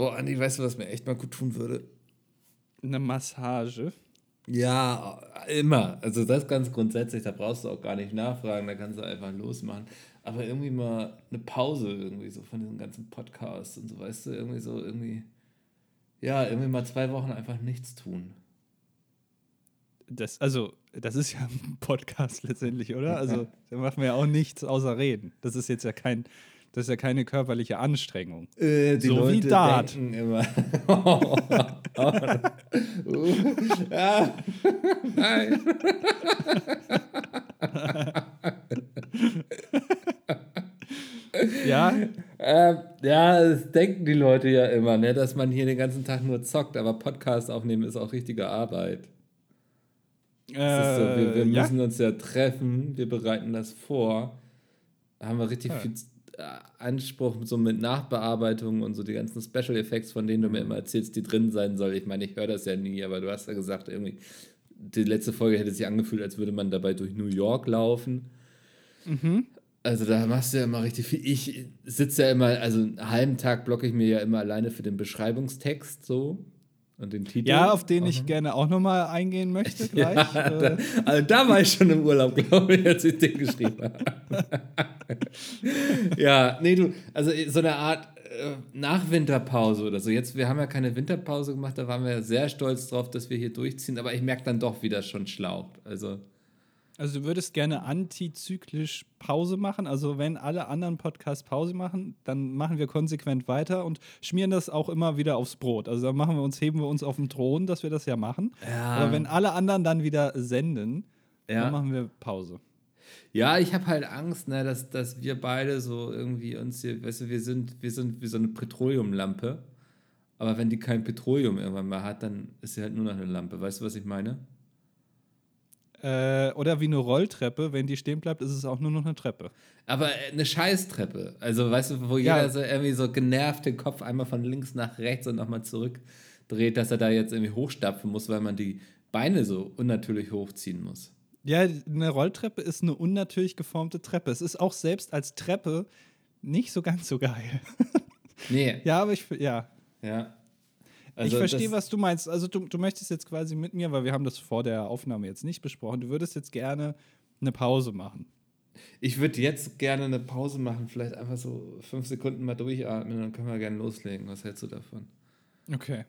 Boah, Andi, weißt du, was mir echt mal gut tun würde? Eine Massage. Ja, immer. Also das ganz grundsätzlich, da brauchst du auch gar nicht nachfragen, da kannst du einfach losmachen. Aber irgendwie mal eine Pause irgendwie so von diesem ganzen Podcast und so, weißt du, irgendwie so, irgendwie, ja, irgendwie mal zwei Wochen einfach nichts tun. Das, also, das ist ja ein Podcast letztendlich, oder? Also, da machen wir ja auch nichts außer reden. Das ist jetzt ja kein, das ist ja keine körperliche Anstrengung. Äh, die so Leute wie Dart. denken immer. oh, oh, uh, ja, nein. Ja, Ähm, ja, das denken die Leute ja immer, ne, dass man hier den ganzen Tag nur zockt, aber Podcast aufnehmen ist auch richtige Arbeit. Ist so, wir wir äh, ja. müssen uns ja treffen, wir bereiten das vor. Da haben wir richtig Ja. viel äh, Anspruch so mit Nachbearbeitung und so die ganzen Special Effects, von denen du Mhm. mir immer erzählst, die drin sein soll. Ich meine, ich höre das ja nie, aber du hast ja gesagt, irgendwie, die letzte Folge hätte sich angefühlt, als würde man dabei durch New York laufen. Mhm. Also da machst du ja immer richtig viel. Ich sitze ja immer, also einen halben Tag blocke ich mir ja immer alleine für den Beschreibungstext so und den Titel. Ja, auf den ich gerne auch nochmal eingehen möchte gleich. Ja, äh, da, also da war ich schon im Urlaub, glaube ich, als ich den geschrieben habe. ja, nee, du, also so eine Art äh, Nachwinterpause oder so. Jetzt, wir haben ja keine Winterpause gemacht, da waren wir ja sehr stolz drauf, dass wir hier durchziehen, aber ich merke dann doch wieder schon schlaucht. Also, Also du würdest gerne antizyklisch Pause machen. Also wenn alle anderen Podcasts Pause machen, dann machen wir konsequent weiter und schmieren das auch immer wieder aufs Brot. Also dann machen wir uns, heben wir uns auf den Thron, dass wir das ja machen. Ja. Aber wenn alle anderen dann wieder senden, Ja. dann machen wir Pause. Ja, ich habe halt Angst, ne, dass, dass wir beide so irgendwie uns hier, weißt du, wir sind, wir sind wie so eine Petroleumlampe. Aber wenn die kein Petroleum irgendwann mehr hat, dann ist sie halt nur noch eine Lampe. Weißt du, was ich meine? Äh, oder wie eine Rolltreppe, wenn die stehen bleibt, ist es auch nur noch eine Treppe. Aber äh, eine Scheißtreppe. Also, weißt du, wo Ja. jeder so irgendwie so genervt den Kopf einmal von links nach rechts und nochmal zurückdreht, dass er da jetzt irgendwie hochstapfen muss, weil man die Beine so unnatürlich hochziehen muss. Ja, eine Rolltreppe ist eine unnatürlich geformte Treppe. Es ist auch selbst als Treppe nicht so ganz so geil. Nee, ja, aber ich, ja, ja. Ich Also verstehe, das- was du meinst. Also du, du möchtest jetzt quasi mit mir, weil wir haben das vor der Aufnahme jetzt nicht besprochen, du würdest jetzt gerne eine Pause machen. Ich würde jetzt gerne eine Pause machen, vielleicht einfach so fünf Sekunden mal durchatmen, dann können wir gerne loslegen. Was hältst du davon? Okay.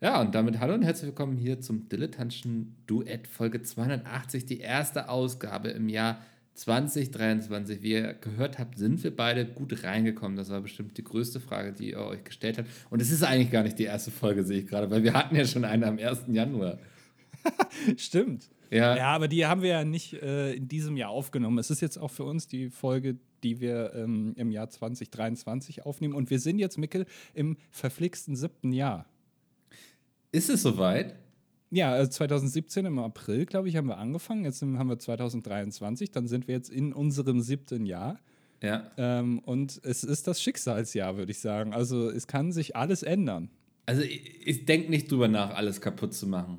Ja, und damit hallo und herzlich willkommen hier zum Dilettantischen Duett Folge 280, die erste Ausgabe im Jahr 2023. Wie ihr gehört habt, sind wir beide gut reingekommen. Das war bestimmt die größte Frage, die ihr euch gestellt habt. Und es ist eigentlich gar nicht die erste Folge, sehe ich gerade, weil wir hatten ja schon eine am 1. Januar. Stimmt. Ja, Ja, aber die haben wir ja nicht äh, in diesem Jahr aufgenommen. Es ist jetzt auch für uns die Folge, die wir ähm, im Jahr 2023 aufnehmen. Und wir sind jetzt, Mickel, im verflixten siebten Jahr. ist es soweit? Ja, äh, 2017 im April, glaube ich, haben wir angefangen. Jetzt haben wir 2023, dann sind wir jetzt in unserem siebten Jahr. Ja. Ähm, und es ist das Schicksalsjahr, würde ich sagen. Also es kann sich alles ändern. Also ich, ich denke nicht drüber nach, alles kaputt zu machen.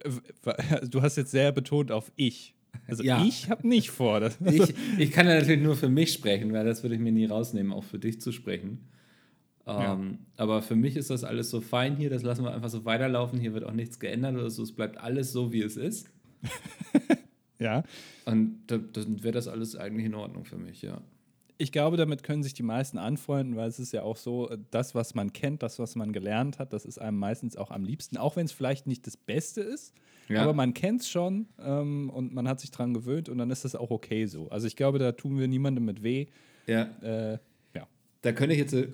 Äh, Du hast jetzt sehr betont auf ich. Also Ja. ich habe nicht vor. Ich, ich kann ja natürlich nur für mich sprechen, weil das würde ich mir nie rausnehmen, auch für dich zu sprechen. Ähm, Aber für mich ist das alles so fein hier, das lassen wir einfach so weiterlaufen. Hier wird auch nichts geändert oder so, es bleibt alles so, wie es ist. ja. Und da- dann wäre das alles eigentlich in Ordnung für mich, ja. Ich glaube, damit können sich die meisten anfreunden, weil es ist ja auch so, äh, das, was man kennt, das, was man gelernt hat, das ist einem meistens auch am liebsten, auch wenn es vielleicht nicht das Beste ist. Ja. Aber man kennt es schon ähm, und man hat sich dran gewöhnt und dann ist das auch okay so. Also ich glaube, da tun wir niemandem mit weh. ja. Äh, ja. Da könnte ich jetzt eine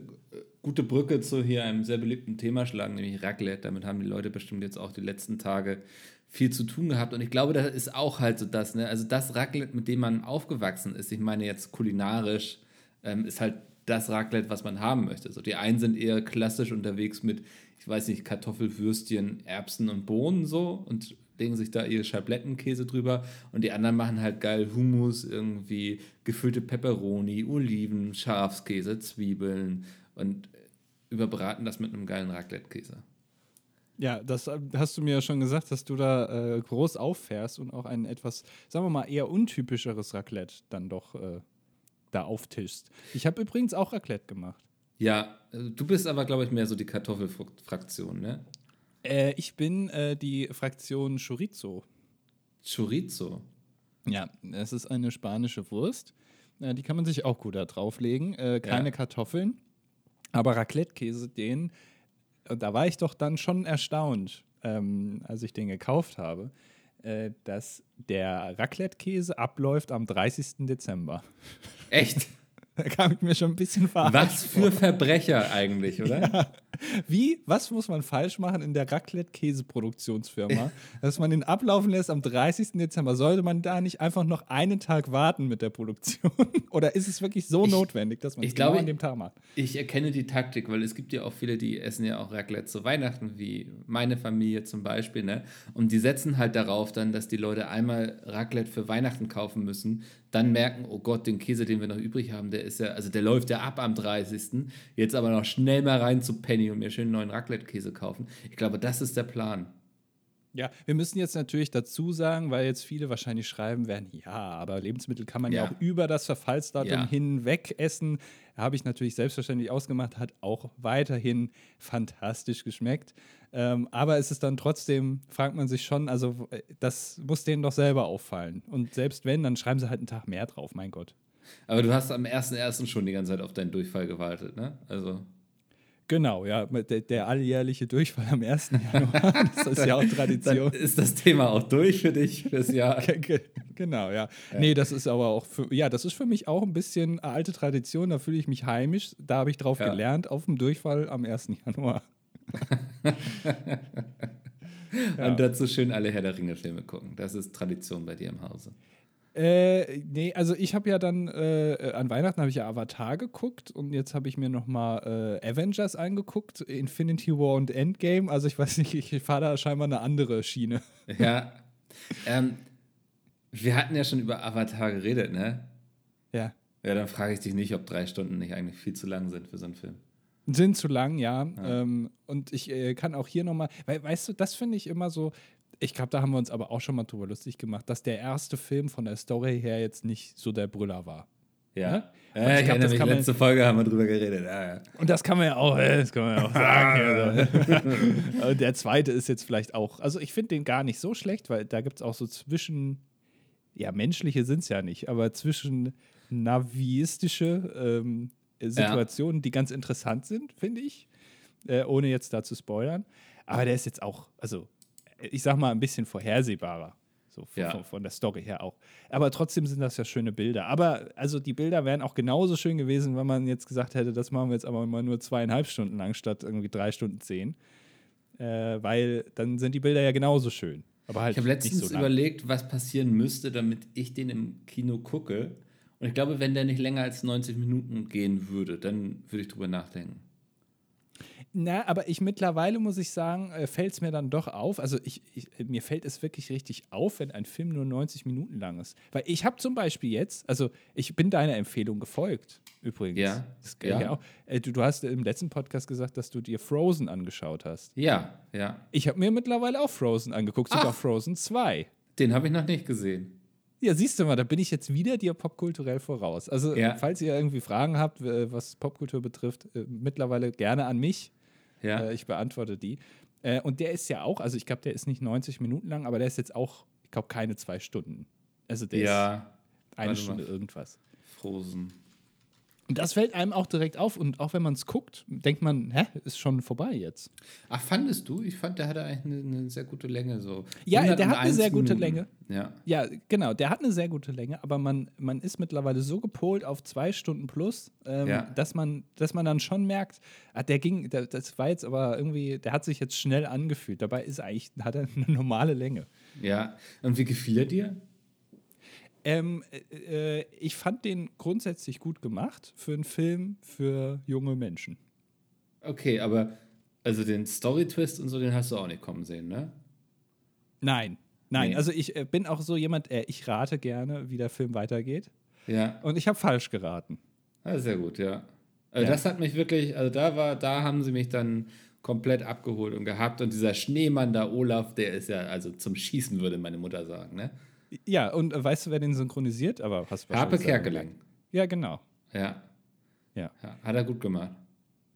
gute Brücke zu hier einem sehr beliebten Thema schlagen, nämlich Raclette. Damit haben die Leute bestimmt jetzt auch die letzten Tage viel zu tun gehabt. Und ich glaube, das ist auch halt so das, ne? Also das Raclette, mit dem man aufgewachsen ist, ich meine jetzt kulinarisch, ähm, ist halt das Raclette, was man haben möchte. So, die einen sind eher klassisch unterwegs mit, ich weiß nicht, Kartoffelwürstchen, Erbsen und Bohnen so und legen sich da ihre Schablettenkäse drüber und die anderen machen halt geil Hummus, irgendwie gefüllte Peperoni, Oliven, Schafskäse, Zwiebeln und überbraten das mit einem geilen Raclette-Käse. Ja, das äh, hast du mir ja schon gesagt, dass du da äh, groß auffährst und auch ein etwas, sagen wir mal, eher untypischeres Raclette dann doch äh, da auftischst. Ich habe übrigens auch Raclette gemacht. Ja, äh, du bist aber, glaube ich, mehr so die Kartoffelfraktion, ne? Äh, ich bin äh, die Fraktion Chorizo. Chorizo. Ja, es ist eine spanische Wurst. Äh, die kann man sich auch gut da drauflegen. Äh, keine Ja. Kartoffeln. Aber Raclette-Käse, den, äh, da war ich doch dann schon erstaunt, ähm, als ich den gekauft habe, äh, dass der Raclette-Käse abläuft am 30. Dezember. Echt? Da kam ich mir schon ein bisschen verarscht. Was für Verbrecher eigentlich, oder? Wie, was muss man falsch machen in der Raclette-Käseproduktionsfirma, dass man den ablaufen lässt am 30. Dezember? Sollte man da nicht einfach noch einen Tag warten mit der Produktion? Oder ist es wirklich so Ich- notwendig, dass man es genau glaube, an dem Tag macht? Ich erkenne die Taktik, weil es gibt ja auch viele, die essen ja auch Raclette zu Weihnachten, wie meine Familie zum Beispiel, ne? Und die setzen halt darauf dann, dass die Leute einmal Raclette für Weihnachten kaufen müssen, dann merken, oh Gott, den Käse, den wir noch übrig haben, der ist ja, also der läuft ja ab am 30. Jetzt aber noch schnell mal rein zu Penny und mir schön einen neuen Raclette-Käse kaufen. Ich glaube, das ist der Plan. Ja, wir müssen jetzt natürlich dazu sagen, weil jetzt viele wahrscheinlich schreiben werden, ja, aber Lebensmittel kann man ja, Ja. auch über das Verfallsdatum Ja. hinweg essen. Habe ich natürlich selbstverständlich ausgemacht, hat auch weiterhin fantastisch geschmeckt. Ähm, aber es ist dann trotzdem, fragt man sich schon, also äh, das muss denen doch selber auffallen. Und selbst wenn, dann schreiben sie halt einen Tag mehr drauf, mein Gott. Aber du hast am 1.1. schon die ganze Zeit auf deinen Durchfall gewartet, ne? Also. Genau, ja, der, der alljährliche Durchfall am 1. Januar, das ist ja auch Tradition. Dann ist das Thema auch durch für dich fürs Jahr. Ge- ge- Genau, ja. Nee, das ist aber auch für, ja, das ist für mich auch ein bisschen alte Tradition, da fühle ich mich heimisch. Da habe ich drauf Ja. gelernt, auf dem Durchfall am 1. Januar. Ja. Und dazu schön alle Herr der Ringe-Filme gucken. Das ist Tradition bei dir im Hause. Äh, nee, also ich habe ja dann, äh, an Weihnachten habe ich ja Avatar geguckt und jetzt habe ich mir nochmal äh, Avengers angeguckt, Infinity War und Endgame. Also ich weiß nicht, ich fahre da scheinbar eine andere Schiene. Ja. ähm, wir hatten ja schon über Avatar geredet, ne? Ja. Ja, dann frage ich dich nicht, ob drei Stunden nicht eigentlich viel zu lang sind für so einen Film. Sind zu lang, ja. Ähm, und ich äh, kann auch hier nochmal, weil, weißt du, das finde ich immer so, ich glaube, da haben wir uns aber auch schon mal drüber lustig gemacht, dass der erste Film von der Story her jetzt nicht so der Brüller war. Ja. Ne? ja Und ich ich glaub, kann man- letzte Folge haben wir drüber geredet. Ja, ja. Und das kann man ja auch, das kann man ja auch sagen. Also. Und der zweite ist jetzt vielleicht auch, also ich finde den gar nicht so schlecht, weil da gibt es auch so zwischen, ja, menschliche sind es ja nicht, aber zwischen naviistische ähm, Situationen, die ganz interessant sind, finde ich, äh, ohne jetzt da zu spoilern. Aber der ist jetzt auch, also ich sag mal, ein bisschen vorhersehbarer. So von, Ja. von, von der Story her auch. Aber trotzdem sind das ja schöne Bilder. Aber also die Bilder wären auch genauso schön gewesen, wenn man jetzt gesagt hätte, das machen wir jetzt aber mal nur zweieinhalb Stunden lang statt irgendwie drei Stunden zehn. Äh, weil dann sind die Bilder ja genauso schön. Aber halt Ich habe letztens so überlegt, was passieren müsste, damit ich den im Kino gucke. Und ich glaube, wenn der nicht länger als 90 Minuten gehen würde, dann würde ich drüber nachdenken. Na, aber ich mittlerweile muss ich sagen, äh, fällt es mir dann doch auf. Also ich, ich, mir fällt es wirklich richtig auf, wenn ein Film nur 90 Minuten lang ist. Weil ich habe zum Beispiel jetzt, also ich bin deiner Empfehlung gefolgt, übrigens. Ja, Das ich ja. auch. Äh, du, du hast im letzten Podcast gesagt, dass du dir Frozen angeschaut hast. Ja, ja. Ich habe mir mittlerweile auch Frozen angeguckt, sogar Ach. Frozen 2. Den habe ich noch nicht gesehen. Ja, siehst du mal, da bin ich jetzt wieder dir popkulturell voraus. Also, Ja. falls ihr irgendwie Fragen habt, äh, was Popkultur betrifft, äh, mittlerweile gerne an mich. Ja. Äh, ich beantworte die. Und der ist ja auch, also ich glaube, der ist nicht 90 Minuten lang, aber der ist jetzt auch, ich glaube, keine zwei Stunden. Also der ja. ist eine Stunde mal. irgendwas. Frozen. Und das fällt einem auch direkt auf. Und auch wenn man es guckt, denkt man, hä, ist schon vorbei jetzt. Ach, fandest du? Ich fand, der hatte eigentlich eine, eine sehr gute Länge. So. Ja, der hat eine 101 sehr gute Minuten. Länge. Ja. Ja, genau, der hat eine sehr gute Länge, aber man, man ist mittlerweile so gepolt auf zwei Stunden plus, ähm, Ja. dass, man, dass man dann schon merkt, ah, der ging, der, das war jetzt aber irgendwie, der hat sich jetzt schnell angefühlt. Dabei ist eigentlich, hat er eine normale Länge. Ja. Und wie gefiel er dir? Ähm, äh, äh, ich fand den grundsätzlich gut gemacht für einen Film für junge Menschen. Okay, aber also den Story-Twist und so, den hast du auch nicht kommen sehen, ne? Nein, nein. Nee. Also ich äh, bin auch so jemand, äh, ich rate gerne, wie der Film weitergeht. Ja. Und ich habe falsch geraten. Ah, sehr gut, ja. Also Ja. das hat mich wirklich, also da war, da haben sie mich dann komplett abgeholt und gehabt. Und dieser Schneemann da, Olaf, der ist ja, also zum Schießen, würde meine Mutter sagen, ne? Ja, und äh, weißt du, wer den synchronisiert? Aber hast du Harpe Kerkeling. Ja, genau. Ja. Ja. ja. Hat er gut gemacht.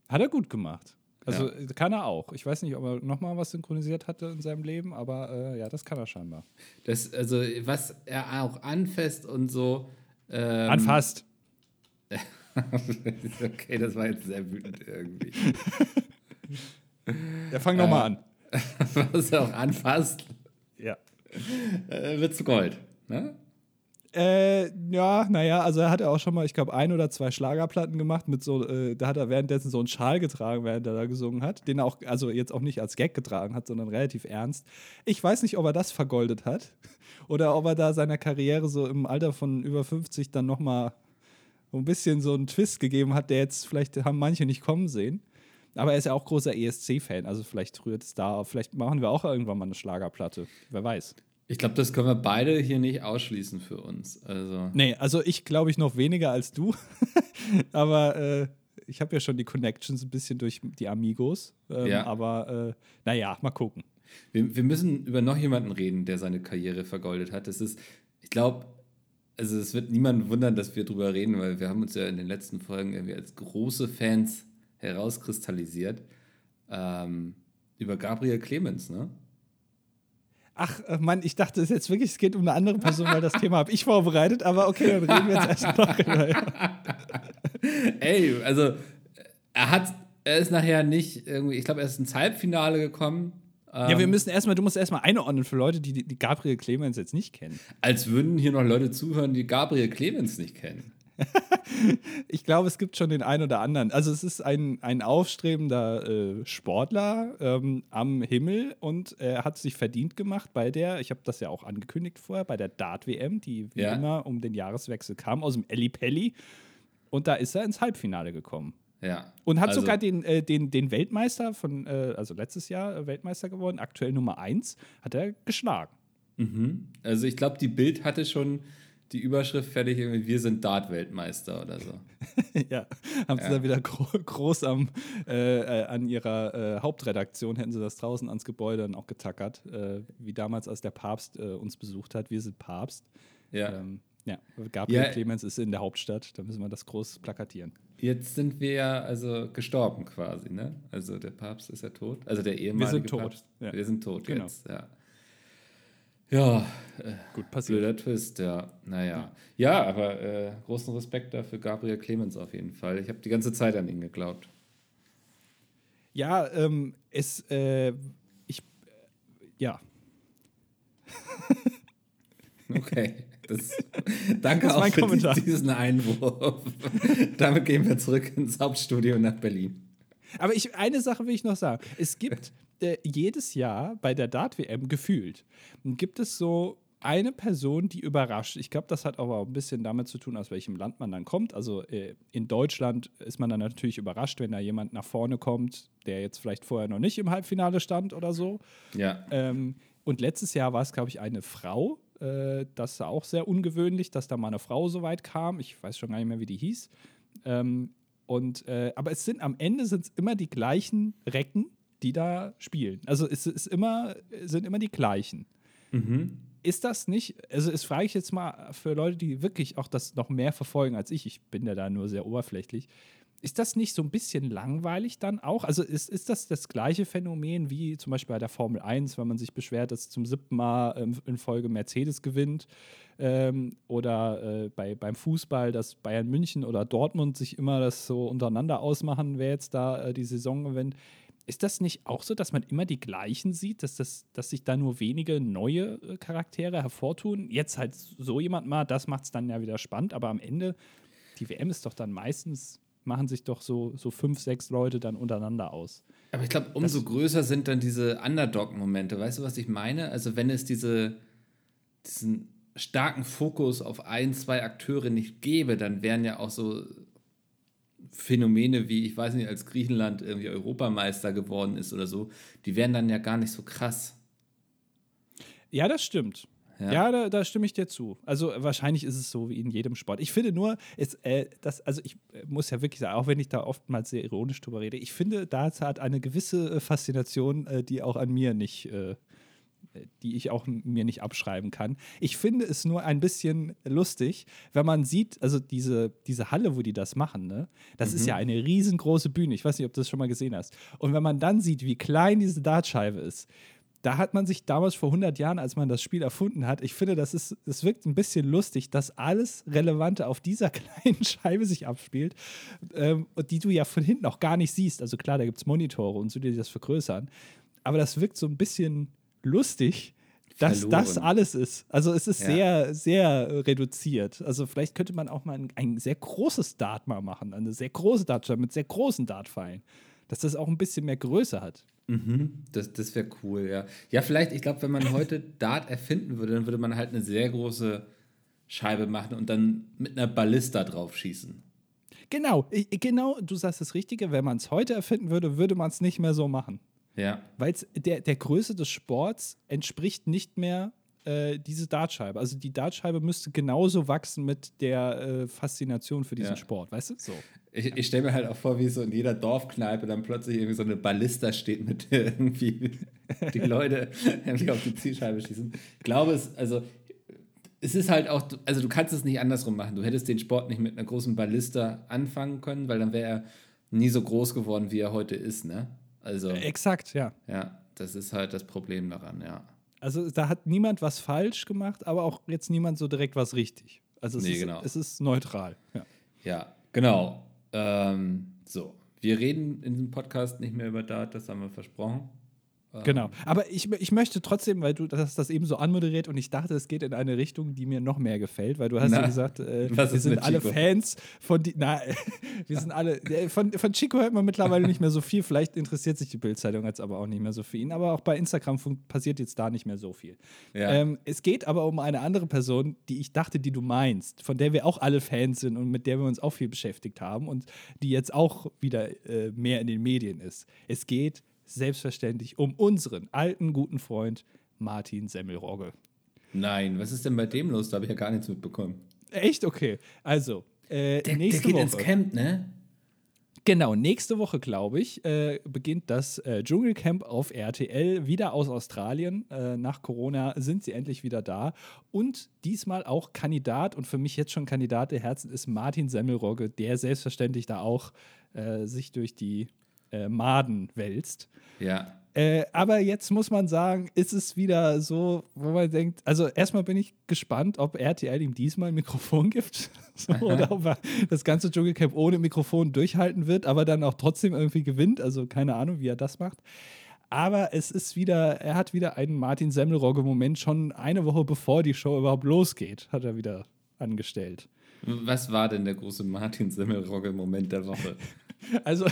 Hat er gut gemacht. Also Ja. äh, kann er auch. Ich weiß nicht, ob er nochmal was synchronisiert hatte in seinem Leben, aber äh, ja, das kann er scheinbar. Das, also, was er auch anfasst und so. Ähm, Anfasst. okay, das war jetzt sehr wütend irgendwie. Ja, fang doch mal an. was er auch anfasst. Äh, wird zu Gold. Ne? Äh, ja, naja, also er hat ja auch schon mal, ich glaube, ein oder zwei Schlagerplatten gemacht mit so, äh, da hat er währenddessen so einen Schal getragen, während er da gesungen hat, den er auch, also jetzt auch nicht als Gag getragen hat, sondern relativ ernst. Ich weiß nicht, ob er das vergoldet hat oder ob er da seiner Karriere so im Alter von über 50 dann nochmal so ein bisschen so einen Twist gegeben hat, der jetzt vielleicht haben manche nicht kommen sehen. Aber er ist ja auch großer ESC-Fan, also vielleicht rührt es da auf. Vielleicht machen wir auch irgendwann mal eine Schlagerplatte. Wer weiß. Ich glaube, das können wir beide hier nicht ausschließen für uns. Also. Nee, also ich glaube ich noch weniger als du. aber äh, ich habe ja schon die Connections ein bisschen durch die Amigos. Ähm, Ja. Aber äh, naja, mal gucken. Wir, wir müssen über noch jemanden reden, der seine Karriere vergoldet hat. Das ist, ich glaube, also es wird niemanden wundern, dass wir drüber reden, weil wir haben uns ja in den letzten Folgen irgendwie als große Fans herauskristallisiert. Ähm, über Gabriel Clemens, ne? Ach, äh, Mann, ich dachte es jetzt wirklich, es geht um eine andere Person, weil das Thema habe ich vorbereitet. Aber okay, dann reden wir jetzt erst noch. Ey, also er hat, er ist nachher nicht irgendwie, ich glaube, er ist ins Halbfinale gekommen. ja, Ähm, wir müssen erstmal, du musst erstmal einordnen für Leute, die, die Gabriel Clemens jetzt nicht kennen. Als würden hier noch Leute zuhören, die Gabriel Clemens nicht kennen. Ich glaube, es gibt schon den einen oder anderen. Also es ist ein, ein aufstrebender äh, Sportler ähm, am Himmel und er hat sich verdient gemacht bei der, ich habe das ja auch angekündigt vorher, bei der Dart-WM, die wie Ja. immer um den Jahreswechsel kam, aus dem Ellipelli. Und da ist er ins Halbfinale gekommen. Ja. Und hat Also- sogar den, äh, den, den Weltmeister von, äh, also letztes Jahr äh, Weltmeister geworden, aktuell Nummer 1, hat er geschlagen. Mhm. Also ich glaube, die Bild hatte schon die Überschrift fertig, irgendwie, wir sind Dart-Weltmeister oder so. ja, haben sie da wieder gro groß am, äh, äh, an ihrer äh, Hauptredaktion, hätten sie das draußen ans Gebäude dann auch getackert, äh, wie damals, als der Papst äh, uns besucht hat. Wir sind Papst. Ja. Ähm, ja, Gabriel Ja. Clemens ist in der Hauptstadt, da müssen wir das groß plakatieren. Jetzt sind wir ja also gestorben quasi, ne? Also der Papst ist ja tot. Also der ehemalige tot, Papst. ja. Wir sind tot Genau. jetzt, ja. Ja, äh, Gut, passiert. blöder Twist, ja. Naja. Ja, aber äh, großen Respekt dafür Gabriel Clemens auf jeden Fall. Ich habe die ganze Zeit an ihn geglaubt. Ja, ähm, es, äh, ich, äh, ja, Okay. Das, danke Das auch für Kommentar. die- diesen Einwurf. Damit gehen wir zurück ins Hauptstudio nach Berlin. Aber ich, eine Sache will ich noch sagen. Es gibt äh, jedes Jahr bei der Dart-WM gefühlt, gibt es so eine Person, die überrascht. Ich glaube, das hat aber auch ein bisschen damit zu tun, aus welchem Land man dann kommt. Also äh, in Deutschland ist man dann natürlich überrascht, wenn da jemand nach vorne kommt, der jetzt vielleicht vorher noch nicht im Halbfinale stand oder so. Ja. Ähm, und letztes Jahr war es, glaube ich, eine Frau. Äh, das war auch sehr ungewöhnlich, dass da mal eine Frau so weit kam. Ich weiß schon gar nicht mehr, wie die hieß. Ähm, und, äh, aber es sind am Ende sind es immer die gleichen Recken, die da spielen. Also es ist immer, sind immer die gleichen. Mhm. Ist das nicht, also das frage ich jetzt mal für Leute, die wirklich auch das noch mehr verfolgen als ich, ich bin ja da nur sehr oberflächlich, ist das nicht so ein bisschen langweilig dann auch? Also ist, ist das das gleiche Phänomen wie zum Beispiel bei der Formel 1, wenn man sich beschwert, dass zum siebten Mal ähm, in Folge Mercedes gewinnt? Ähm, oder äh, bei, beim Fußball, dass Bayern München oder Dortmund sich immer das so untereinander ausmachen, wer jetzt da äh, die Saison gewinnt. Ist das nicht auch so, dass man immer die gleichen sieht, dass, das, dass sich da nur wenige neue äh, Charaktere hervortun? Jetzt halt so jemand mal, das macht es dann ja wieder spannend, aber am Ende, die WM ist doch dann meistens, machen sich doch so, so fünf, sechs Leute dann untereinander aus. Aber ich glaube, umso größer sind dann diese Underdog-Momente. Weißt du, was ich meine? Also, wenn es diese, diesen starken Fokus auf ein, zwei Akteure nicht gäbe, dann wären ja auch so Phänomene wie, ich weiß nicht, als Griechenland irgendwie Europameister geworden ist oder so, die wären dann ja gar nicht so krass. Ja, das stimmt. Ja. Ja, da, da stimme ich dir zu. Also wahrscheinlich ist es so wie in jedem Sport. Ich finde nur, es, äh, das, also ich äh, muss ja wirklich sagen, auch wenn ich da oftmals sehr ironisch drüber rede, ich finde, da hat eine gewisse äh, Faszination, äh, die auch an mir nicht, äh, die ich auch mir nicht abschreiben kann. Ich finde es nur ein bisschen lustig, wenn man sieht, also diese, diese Halle, wo die das machen, ne? Das mhm. ist ja eine riesengroße Bühne. Ich weiß nicht, ob du das schon mal gesehen hast. Und wenn man dann sieht, wie klein diese Dartscheibe ist, da hat man sich damals vor 100 Jahren, als man das Spiel erfunden hat, ich finde, das, ist, das wirkt ein bisschen lustig, dass alles Relevante auf dieser kleinen Scheibe sich abspielt, ähm, die du ja von hinten auch gar nicht siehst. Also klar, da gibt es Monitore und so, die das vergrößern. Aber das wirkt so ein bisschen lustig, dass Verloren. das alles ist. Also es ist ja. sehr, sehr reduziert. Also vielleicht könnte man auch mal ein, ein sehr großes Dart mal machen, eine sehr große Dartscheibe mit sehr großen Dartpfeilen. Dass das auch ein bisschen mehr Größe hat. Mhm, das das wäre cool, ja. Ja, vielleicht, ich glaube, wenn man heute Dart erfinden würde, dann würde man halt eine sehr große Scheibe machen und dann mit einer Ballista drauf schießen. Genau, genau, du sagst das Richtige. Wenn man es heute erfinden würde, würde man es nicht mehr so machen. Ja. Weil der, der Größe des Sports entspricht nicht mehr äh, diese Dartscheibe. Also die Dartscheibe müsste genauso wachsen mit der äh, Faszination für diesen ja. Sport, weißt du? So. Ich, ich stelle mir halt auch vor, wie so in jeder Dorfkneipe dann plötzlich irgendwie so eine Ballista steht, mit der irgendwie die Leute irgendwie auf die Zielscheibe schießen. Ich glaube, es, also es ist halt auch, also du kannst es nicht andersrum machen. Du hättest den Sport nicht mit einer großen Ballista anfangen können, weil dann wäre er nie so groß geworden, wie er heute ist, ne? Also. Exakt, ja. Ja, das ist halt das Problem daran, ja. Also da hat niemand was falsch gemacht, aber auch jetzt niemand so direkt was richtig. Also es, nee, ist, genau. es ist neutral. Ja, ja genau. Ähm, so, wir reden in diesem Podcast nicht mehr über Dart, das haben wir versprochen. Genau. Aber ich, ich möchte trotzdem, weil du das, das eben so anmoderiert und ich dachte, es geht in eine Richtung, die mir noch mehr gefällt, weil du hast na, ja gesagt, äh, wir sind alle? Fans von die, na, wir sind alle, von, von Chico hört man mittlerweile nicht mehr so viel, vielleicht interessiert sich die Bildzeitung jetzt aber auch nicht mehr so für ihn, aber auch bei Instagram passiert jetzt da nicht mehr so viel. Ja. Ähm, es geht aber um eine andere Person, die ich dachte, die du meinst, von der wir auch alle Fans sind und mit der wir uns auch viel beschäftigt haben und die jetzt auch wieder äh, mehr in den Medien ist. Es geht selbstverständlich um unseren alten guten Freund Martin Semmelrogge. Nein, was ist denn bei dem los? Da habe ich ja gar nichts mitbekommen. Echt? Okay. Also, äh, der, nächste der geht Woche. ins Camp, ne? Genau, nächste Woche, glaube ich, äh, beginnt das äh, Dschungelcamp auf RTL wieder aus Australien. Äh, nach Corona sind sie endlich wieder da. Und diesmal auch Kandidat und für mich jetzt schon Kandidat der Herzen ist Martin Semmelrogge, der selbstverständlich da auch äh, sich durch die äh, Maden wälzt. Ja. Äh, aber jetzt muss man sagen, ist es wieder so, wo man denkt, also erstmal bin ich gespannt, ob RTL ihm diesmal ein Mikrofon gibt so, oder ob er das ganze Dschungelcamp ohne Mikrofon durchhalten wird, aber dann auch trotzdem irgendwie gewinnt. Also keine Ahnung, wie er das macht. Aber es ist wieder, er hat wieder einen Martin Semmelrogge-Moment schon eine Woche bevor die Show überhaupt losgeht, hat er wieder angestellt. Was war denn der große Martin Semmelrogge-Moment der Woche? Also,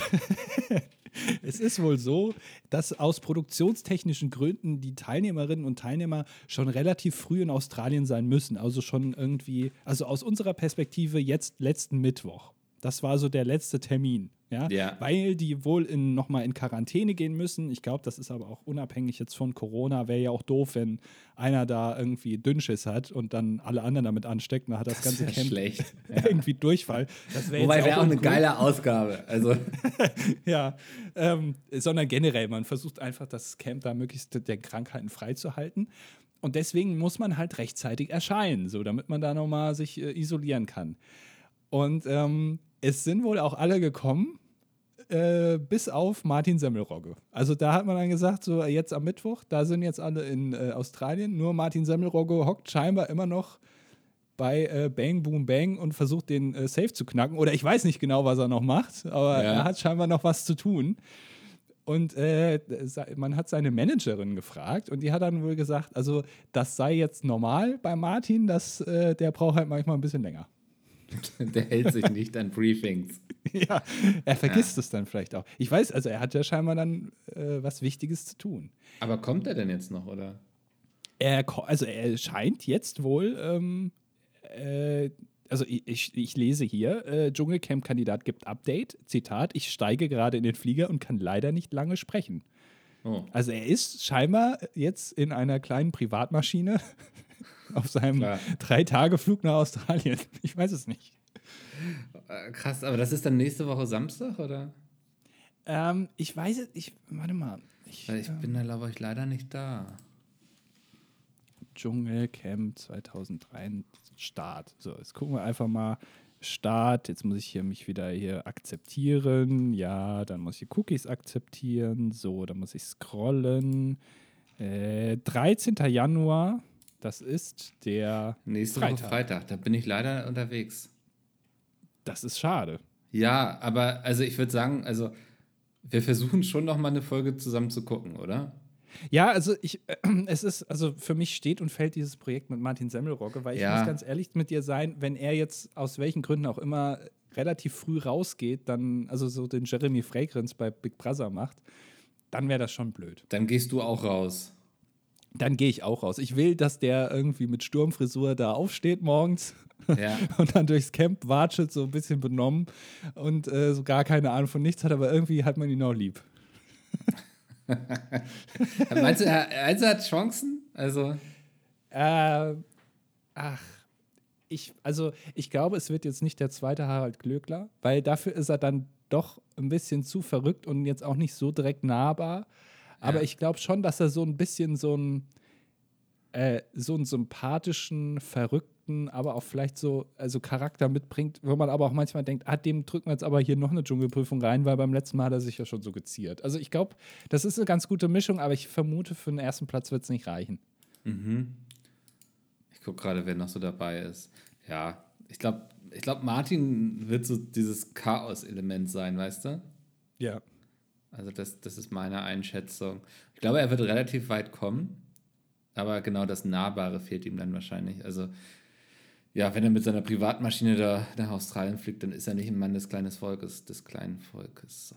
es ist wohl so, dass aus produktionstechnischen Gründen die Teilnehmerinnen und Teilnehmer schon relativ früh in Australien sein müssen. Also schon irgendwie, also aus unserer Perspektive jetzt letzten Mittwoch. Das war so der letzte Termin. Ja? ja. Weil die wohl in, nochmal in Quarantäne gehen müssen. Ich glaube, das ist aber auch unabhängig jetzt von Corona. Wäre ja auch doof, wenn einer da irgendwie Dünnschiss hat und dann alle anderen damit ansteckt. Dann hat das, das ganze Camp schlecht. irgendwie Durchfall. Wobei wäre auch, eine geile Ausgabe. Also. ja, ähm, sondern generell, man versucht einfach, das Camp da möglichst der Krankheiten freizuhalten. Und deswegen muss man halt rechtzeitig erscheinen, so damit man da nochmal sich äh, isolieren kann. Und ähm, es sind wohl auch alle gekommen, äh, bis auf Martin Semmelrogge. Also da hat man dann gesagt, so jetzt am Mittwoch, da sind jetzt alle in äh, Australien, nur Martin Semmelrogge hockt scheinbar immer noch bei äh, Bang Boom Bang und versucht den äh, Safe zu knacken. Oder ich weiß nicht genau, was er noch macht, aber ja. er hat scheinbar noch was zu tun. Und äh, man hat seine Managerin gefragt und die hat dann wohl gesagt, also das sei jetzt normal bei Martin, dass äh, der braucht halt manchmal ein bisschen länger. Der hält sich nicht an Briefings. ja, er vergisst ja. es dann vielleicht auch. Ich weiß, also er hat ja scheinbar dann äh, was Wichtiges zu tun. Aber kommt er denn jetzt noch, oder? Er, also er scheint jetzt wohl, ähm, äh, also ich, ich, lese hier, äh, Dschungelcamp-Kandidat gibt Update, Zitat, ich steige gerade in den Flieger und kann leider nicht lange sprechen. Oh. Also er ist scheinbar jetzt in einer kleinen Privatmaschine auf seinem Drei-Tage-Flug nach Australien. Ich weiß es nicht. Äh, krass, aber das ist dann nächste Woche Samstag, oder? Ähm, ich weiß es, ich, warte mal. Ich, ich ähm, bin da, glaube ich, leider nicht da. Dschungelcamp 2003 Start. So, jetzt gucken wir einfach mal Start. Jetzt muss ich hier mich wieder hier akzeptieren. Ja, dann muss ich Cookies akzeptieren. So, dann muss ich scrollen. Äh, 13. Januar, das ist der Nächste Freitag. Woche Freitag. Da bin ich leider unterwegs. Das ist schade. Ja, aber also ich würde sagen, also wir versuchen schon noch mal eine Folge zusammen zu gucken, oder? Ja, also ich, äh, es ist, also für mich steht und fällt dieses Projekt mit Martin Semmelrogge, weil ich ja. muss ganz ehrlich mit dir sein, wenn er jetzt aus welchen Gründen auch immer relativ früh rausgeht, dann, also so den Jeremy Fragrance bei Big Brother macht, dann wäre das schon blöd. Dann gehst du auch raus. Dann gehe ich auch raus. Ich will, dass der irgendwie mit Sturmfrisur da aufsteht morgens ja. und dann durchs Camp watschelt, so ein bisschen benommen und äh, so gar keine Ahnung von nichts hat, aber irgendwie hat man ihn auch lieb. meinst, du, er, meinst du, er hat Chancen? Also. Äh, ach, ich, also ich glaube, es wird jetzt nicht der zweite Harald Glöckler, weil dafür ist er dann doch ein bisschen zu verrückt und jetzt auch nicht so direkt nahbar. Aber ja. ich glaube schon, dass er so ein bisschen so ein äh, so einen sympathischen, verrückten, aber auch vielleicht so also Charakter mitbringt, wo man aber auch manchmal denkt, ah, dem drücken wir jetzt aber hier noch eine Dschungelprüfung rein, weil beim letzten Mal hat er sich ja schon so geziert. Also ich glaube, das ist eine ganz gute Mischung, aber ich vermute, für den ersten Platz wird es nicht reichen. Mhm. Ich gucke gerade, wer noch so dabei ist. Ja, ich glaube, ich glaube, Martin wird so dieses Chaos-Element sein, weißt du? Ja. Also das, das ist meine Einschätzung. Ich glaube, er wird relativ weit kommen. Aber genau das Nahbare fehlt ihm dann wahrscheinlich. Also, ja, wenn er mit seiner Privatmaschine da nach Australien fliegt, dann ist er nicht ein Mann des kleinen Volkes, des kleinen Volkes.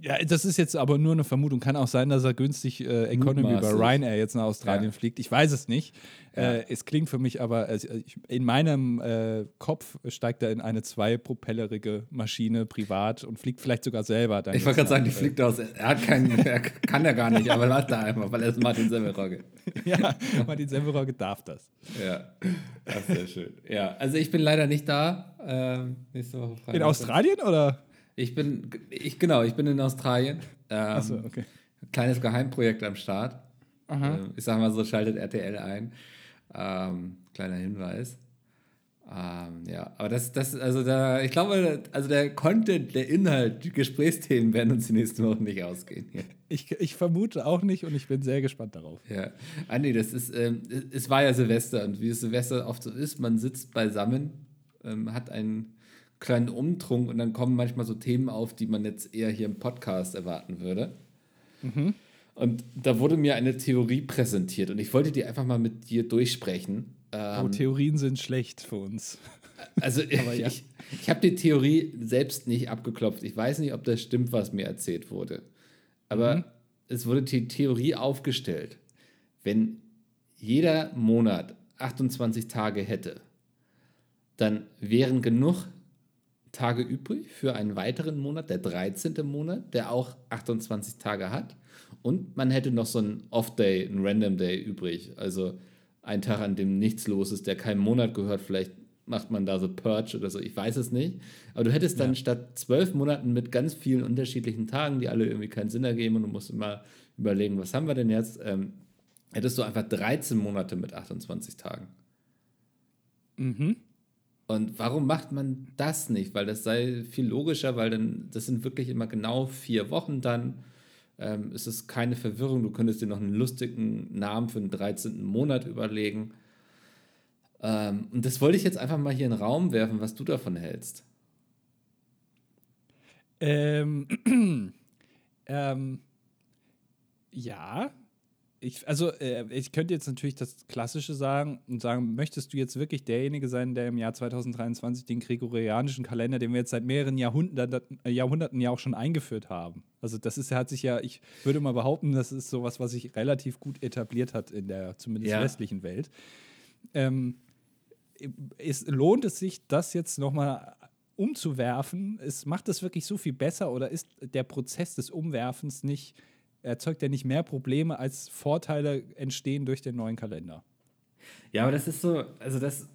Ja, das ist jetzt aber nur eine Vermutung. Kann auch sein, dass er günstig äh, Economy bei Ryanair jetzt nach Australien ja. fliegt. Ich weiß es nicht. Ja. Äh, es klingt für mich aber, also in meinem äh, Kopf steigt er in eine zweipropellerige Maschine privat und fliegt vielleicht sogar selber. ich wollte gerade sagen, die fliegt aus. Er hat keinen, er kann er gar nicht, aber lass da einfach, weil er ist Martin Semmelrogge. ja, Martin Semmelrogge darf das. Ja, das ist sehr schön. Ja, also ich bin leider nicht da. Ähm, nächste Woche Freitag. In Australien oder? Ich bin, ich, genau, ich bin in Australien. Ähm, Achso, okay. Kleines Geheimprojekt am Start. Ähm, ich sag mal so, schaltet RTL ein. Ähm, kleiner Hinweis. Ähm, ja, aber das, das, also da, ich glaube, also der Content, der Inhalt, die Gesprächsthemen werden uns die nächsten Wochen nicht ausgehen. Ich, ich vermute auch nicht und ich bin sehr gespannt darauf. Ja, Andi, das ist, ähm, es war ja Silvester und wie es Silvester oft so ist, man sitzt beisammen, ähm, hat einen kleinen Umtrunk und dann kommen manchmal so Themen auf, die man jetzt eher hier im Podcast erwarten würde. Mhm. Und da wurde mir eine Theorie präsentiert und ich wollte die einfach mal mit dir durchsprechen. Ähm, oh, Theorien sind schlecht für uns. Also ja. ich, ich habe die Theorie selbst nicht abgeklopft. Ich weiß nicht, ob das stimmt, was mir erzählt wurde. Aber mhm. es wurde die Theorie aufgestellt, wenn jeder Monat 28 Tage hätte, dann wären genug Tage übrig für einen weiteren Monat, der 13. Monat, der auch 28 Tage hat. Und man hätte noch so einen Off-Day, einen Random Day übrig. Also ein Tag, an dem nichts los ist, der keinem Monat gehört. Vielleicht macht man da so Purge oder so, ich weiß es nicht. Aber du hättest dann ja. statt zwölf Monaten mit ganz vielen unterschiedlichen Tagen, die alle irgendwie keinen Sinn ergeben und du musst immer überlegen, was haben wir denn jetzt, ähm, hättest du einfach 13 Monate mit 28 Tagen. Mhm. Und warum macht man das nicht? Weil das sei viel logischer, weil dann, das sind wirklich immer genau vier Wochen dann. Ähm, es ist keine Verwirrung. Du könntest dir noch einen lustigen Namen für den 13. Monat überlegen. Ähm, und das wollte ich jetzt einfach mal hier in den Raum werfen, was du davon hältst. Ähm, ähm, ja, ich, also äh, ich könnte jetzt natürlich das Klassische sagen und sagen, möchtest du jetzt wirklich derjenige sein, der im Jahr 2023 den gregorianischen Kalender, den wir jetzt seit mehreren Jahrhunderten, äh, Jahrhunderten ja auch schon eingeführt haben. Also das ist, hat sich ja, ich würde mal behaupten, das ist sowas, was sich relativ gut etabliert hat in der zumindest ja. westlichen Welt. Ähm, es, lohnt es sich, das jetzt nochmal umzuwerfen? Es macht es wirklich so viel besser oder ist der Prozess des Umwerfens nicht erzeugt er nicht mehr Probleme, als Vorteile entstehen durch den neuen Kalender. Ja, aber das ist so, also das,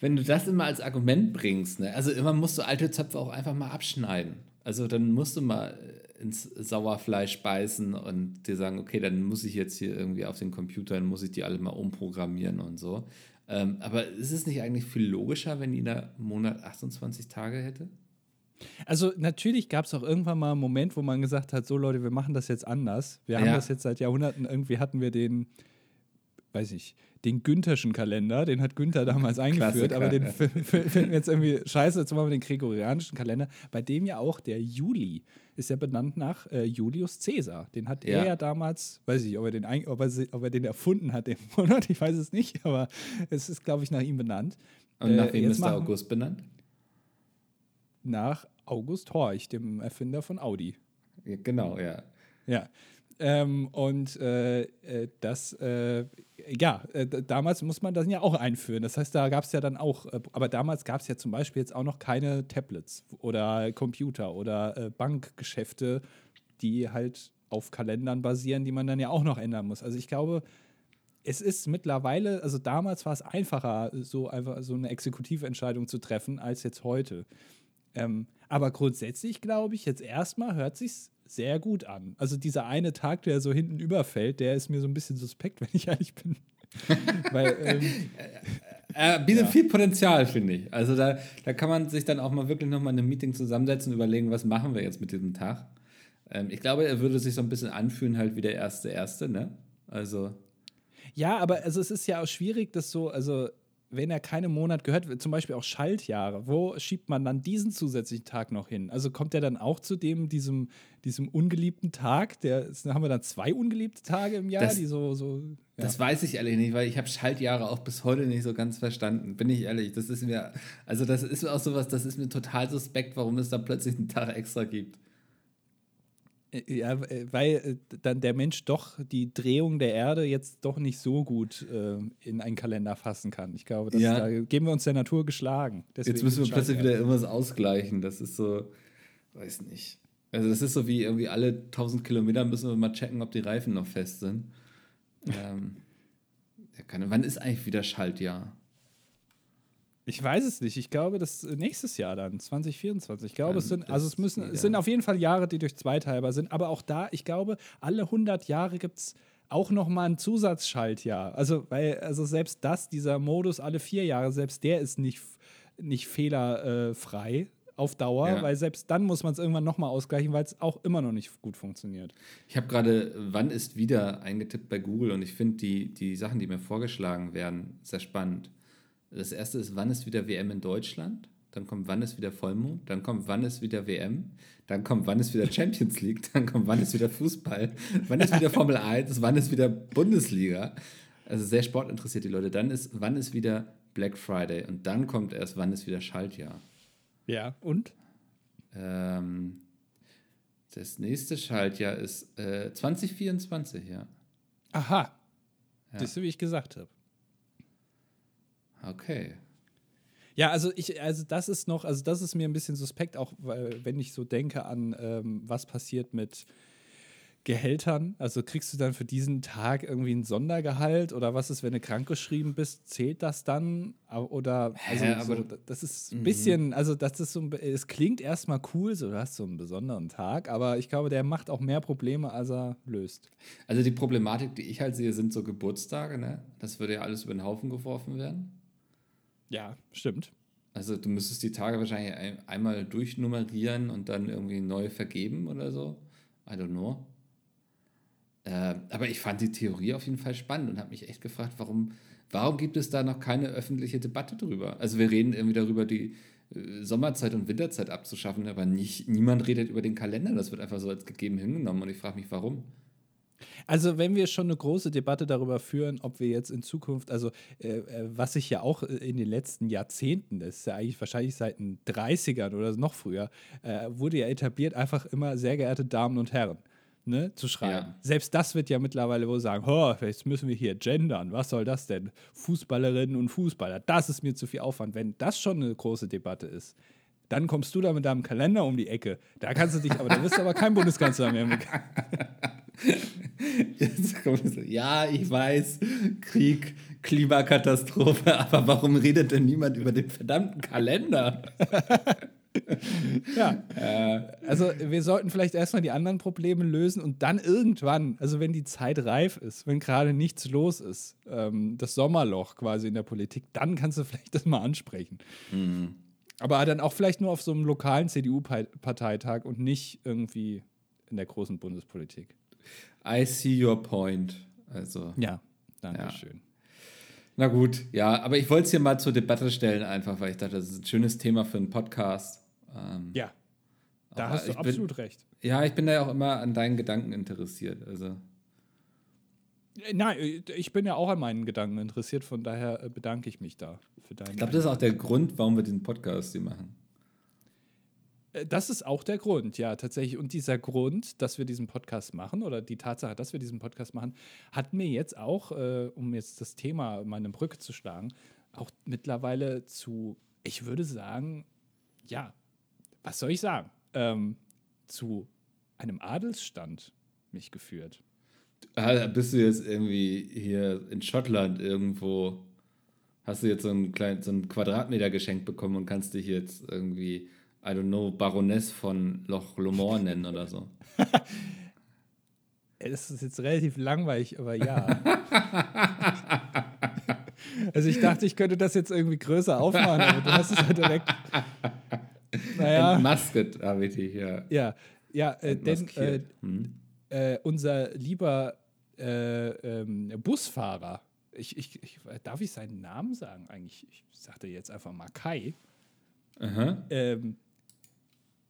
wenn du das immer als Argument bringst, ne, also immer musst du alte Zöpfe auch einfach mal abschneiden. Also dann musst du mal, ins Sauerfleisch beißen und dir sagen, okay, dann muss ich jetzt hier irgendwie auf den Computer, dann muss ich die alle mal umprogrammieren und so. Ähm, aber ist es nicht eigentlich viel logischer, wenn jeder Monat 28 Tage hätte? Also natürlich gab es auch irgendwann mal einen Moment, wo man gesagt hat, so Leute, wir machen das jetzt anders. Wir haben das jetzt seit Jahrhunderten, irgendwie hatten wir den, weiß ich, den Güntherschen Kalender, den hat Günther damals eingeführt, aber den finden wir jetzt irgendwie scheiße, jetzt machen wir den gregorianischen Kalender, bei dem ja auch der Juli ist ja benannt nach äh, Julius Caesar. Den hat ja. er ja damals, weiß ich, ob er den, ob er, ob er den erfunden hat, den Monat, ich weiß es nicht, aber es ist, glaube ich, nach ihm benannt. Und nach äh, wem ist der August benannt? Nach August Horch, dem Erfinder von Audi. Genau, ja. Ja. Ähm, und äh, äh das, äh, ja, äh, damals muss man das ja auch einführen. Das heißt, da gab es ja dann auch, äh, aber damals gab es ja zum Beispiel jetzt auch noch keine Tablets oder Computer oder äh, Bankgeschäfte, die halt auf Kalendern basieren, die man dann ja auch noch ändern muss. Also ich glaube, es ist mittlerweile, also damals war es einfacher, so einfach so eine exekutive Entscheidung zu treffen, als jetzt heute. Ähm, aber grundsätzlich glaube ich, jetzt erstmal hört sich's sehr gut an. Also dieser eine Tag, der so hinten überfällt, der ist mir so ein bisschen suspekt, wenn ich ehrlich bin. Weil, ähm, er bietet ja. viel Potenzial, finde ich. Also da, da kann man sich dann auch mal wirklich nochmal in einem Meeting zusammensetzen und überlegen, was machen wir jetzt mit diesem Tag. Ähm, ich glaube, er würde sich so ein bisschen anfühlen, halt wie der erste Erste, ne? Also. Ja, aber also es ist ja auch schwierig, das so, also wenn er keinem Monat gehört, zum Beispiel auch Schaltjahre, wo schiebt man dann diesen zusätzlichen Tag noch hin? Also kommt er dann auch zu dem, diesem, diesem ungeliebten Tag? Der, haben wir dann zwei ungeliebte Tage im Jahr, das, die so. so ja. Das weiß ich ehrlich nicht, weil ich habe Schaltjahre auch bis heute nicht so ganz verstanden. Bin ich ehrlich. Das ist mir, also das ist auch sowas, das ist mir total suspekt, warum es da plötzlich einen Tag extra gibt. Äh, ja, äh, weil äh, dann der Mensch doch die Drehung der Erde jetzt doch nicht so gut äh, in einen Kalender fassen kann. Ich glaube, das, ja. da geben wir uns der Natur geschlagen. Deswegen jetzt müssen wir plötzlich wieder irgendwas ausgleichen. Das ist so, weiß nicht. Also das ist so wie irgendwie alle 1000 Kilometer müssen wir mal checken, ob die Reifen noch fest sind. ähm, ja, keine, wann ist eigentlich wieder Schaltjahr? Ich weiß es nicht. Ich glaube, das nächstes Jahr dann, 2024. Ich glaube, ja, es sind, also es müssen, es sind auf jeden Fall Jahre, die durch zwei teilbar sind. Aber auch da, ich glaube, alle 100 Jahre gibt es auch noch mal ein Zusatzschaltjahr. Also, weil, also selbst das, dieser Modus alle vier Jahre, selbst der ist nicht, nicht fehlerfrei auf Dauer, ja. weil selbst dann muss man es irgendwann noch mal ausgleichen, weil es auch immer noch nicht gut funktioniert. Ich habe gerade wann ist wieder eingetippt bei Google und ich finde die, die Sachen, die mir vorgeschlagen werden, sehr spannend. Das erste ist, wann ist wieder WM in Deutschland? Dann kommt, wann ist wieder Vollmond? Dann kommt, wann ist wieder WM? Dann kommt, wann ist wieder Champions League? Dann kommt, wann ist wieder Fußball? Wann ist wieder Formel 1? Wann ist wieder Bundesliga? Also sehr sportinteressiert die Leute. Dann ist, wann ist wieder Black Friday? Und dann kommt erst, wann ist wieder Schaltjahr? Ja, und? Ähm, das nächste Schaltjahr ist äh, 2024, ja. Aha. Ja. Das ist, wie ich gesagt habe. Okay. Ja, also ich, also das ist noch, also das ist mir ein bisschen suspekt, auch weil, wenn ich so denke an, ähm, was passiert mit Gehältern. Also kriegst du dann für diesen Tag irgendwie ein Sondergehalt oder was ist, wenn du krankgeschrieben bist, zählt das dann? Oder also Hä, so, das ist ein bisschen, mhm. also das ist so, es klingt erstmal cool, so du hast so einen besonderen Tag, aber ich glaube, der macht auch mehr Probleme, als er löst. Also die Problematik, die ich halt sehe, sind so Geburtstage, ne? Das würde ja alles über den Haufen geworfen werden. Ja, stimmt. Also du müsstest die Tage wahrscheinlich ein, einmal durchnummerieren und dann irgendwie neu vergeben oder so. I don't know. Äh, aber ich fand die Theorie auf jeden Fall spannend und habe mich echt gefragt, warum, warum gibt es da noch keine öffentliche Debatte drüber? Also wir reden irgendwie darüber, die äh, Sommerzeit und Winterzeit abzuschaffen, aber nicht, niemand redet über den Kalender. Das wird einfach so als gegeben hingenommen und ich frage mich, warum. Also, wenn wir schon eine große Debatte darüber führen, ob wir jetzt in Zukunft, also äh, äh was sich ja auch in den letzten Jahrzehnten, das ist ja eigentlich wahrscheinlich seit den 30ern oder noch früher, äh, wurde ja etabliert, einfach immer sehr geehrte Damen und Herren. Ne, zu schreiben. Ja. Selbst das wird ja mittlerweile wohl sagen, oh, jetzt müssen wir hier gendern. Was soll das denn? Fußballerinnen und Fußballer, das ist mir zu viel Aufwand. Wenn das schon eine große Debatte ist, dann kommst du da mit deinem Kalender um die Ecke. Da kannst du dich, aber da wirst du aber kein Bundeskanzler mehr. ja, ich weiß, Krieg, Klimakatastrophe, aber warum redet denn niemand über den verdammten Kalender? ja. Also wir sollten vielleicht erstmal die anderen Probleme lösen und dann irgendwann, also wenn die Zeit reif ist, wenn gerade nichts los ist, ähm, das Sommerloch quasi in der Politik, dann kannst du vielleicht das mal ansprechen. Mhm. Aber dann auch vielleicht nur auf so einem lokalen CDU-Parteitag und nicht irgendwie in der großen Bundespolitik. I see your point. Also. Ja, danke ja. schön. Na gut, ja, aber ich wollte es hier mal zur Debatte stellen, einfach, weil ich dachte, das ist ein schönes Thema für einen Podcast. Ähm, ja, da hast du absolut bin, recht. Ja, ich bin da ja auch immer an deinen Gedanken interessiert. Also. Äh, nein, äh, ich bin ja auch an meinen Gedanken interessiert, von daher äh, bedanke ich mich da für deinen. Ich glaube, das ist auch der Grund, warum wir den Podcast hier machen. Äh, das ist auch der Grund, ja, tatsächlich. Und dieser Grund, dass wir diesen Podcast machen, oder die Tatsache, dass wir diesen Podcast machen, hat mir jetzt auch, äh, um jetzt das Thema meine Brücke zu schlagen, auch mittlerweile zu, ich würde sagen, ja, was soll ich sagen, ähm, zu einem Adelsstand mich geführt. Ah, bist du jetzt irgendwie hier in Schottland irgendwo, hast du jetzt so einen, kleinen, so einen Quadratmeter geschenkt bekommen und kannst dich jetzt irgendwie I don't know, Baroness von Loch Lomond nennen oder so. das ist jetzt relativ langweilig, aber ja. also ich dachte, ich könnte das jetzt irgendwie größer aufmachen, aber du hast es halt direkt. Naja. Entmasket habe ich dich, ja. Ja, ja äh, denn äh, hm? äh, unser lieber äh, ähm, Busfahrer, ich, ich, ich, darf ich seinen Namen sagen eigentlich? Ich sagte jetzt einfach mal Kai. Ähm,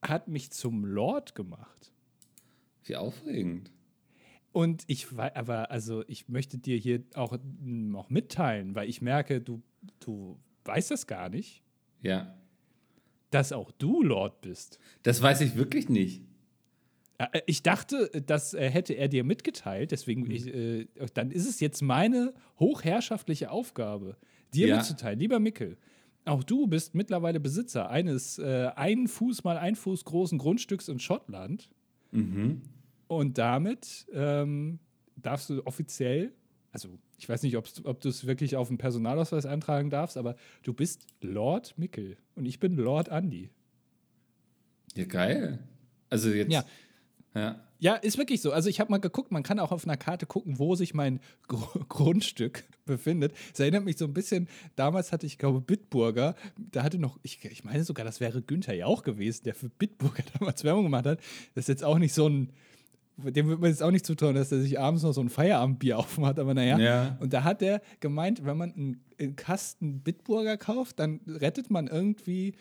hat mich zum Lord gemacht. Wie aufregend. Und ich war, aber also ich möchte dir hier auch noch mitteilen, weil ich merke, du, du weißt das gar nicht. Ja. Dass auch du Lord bist. Das weiß ich wirklich nicht. Äh, ich dachte, das äh, hätte er dir mitgeteilt, deswegen, mhm. ich, äh, dann ist es jetzt meine hochherrschaftliche Aufgabe, dir ja. mitzuteilen, lieber Mickel. Auch du bist mittlerweile Besitzer eines äh, ein Fuß mal ein Fuß großen Grundstücks in Schottland. Mhm. Und damit ähm, darfst du offiziell, also ich weiß nicht, ob du es wirklich auf dem Personalausweis eintragen darfst, aber du bist Lord Mickel und ich bin Lord Andy. Ja, geil. Also jetzt. Ja. Ja. Ja, ist wirklich so. Also ich habe mal geguckt, man kann auch auf einer Karte gucken, wo sich mein Gr Grundstück befindet. Das erinnert mich so ein bisschen, damals hatte ich, glaube Bitburger, da hatte noch, ich, ich meine sogar, das wäre Günther ja auch gewesen, der für Bitburger damals Werbung gemacht hat. Das ist jetzt auch nicht so ein, dem wird man jetzt auch nicht zutrauen, dass er sich abends noch so ein Feierabendbier aufmacht, aber naja. Ja. Und da hat er gemeint, wenn man einen, einen Kasten Bitburger kauft, dann rettet man irgendwie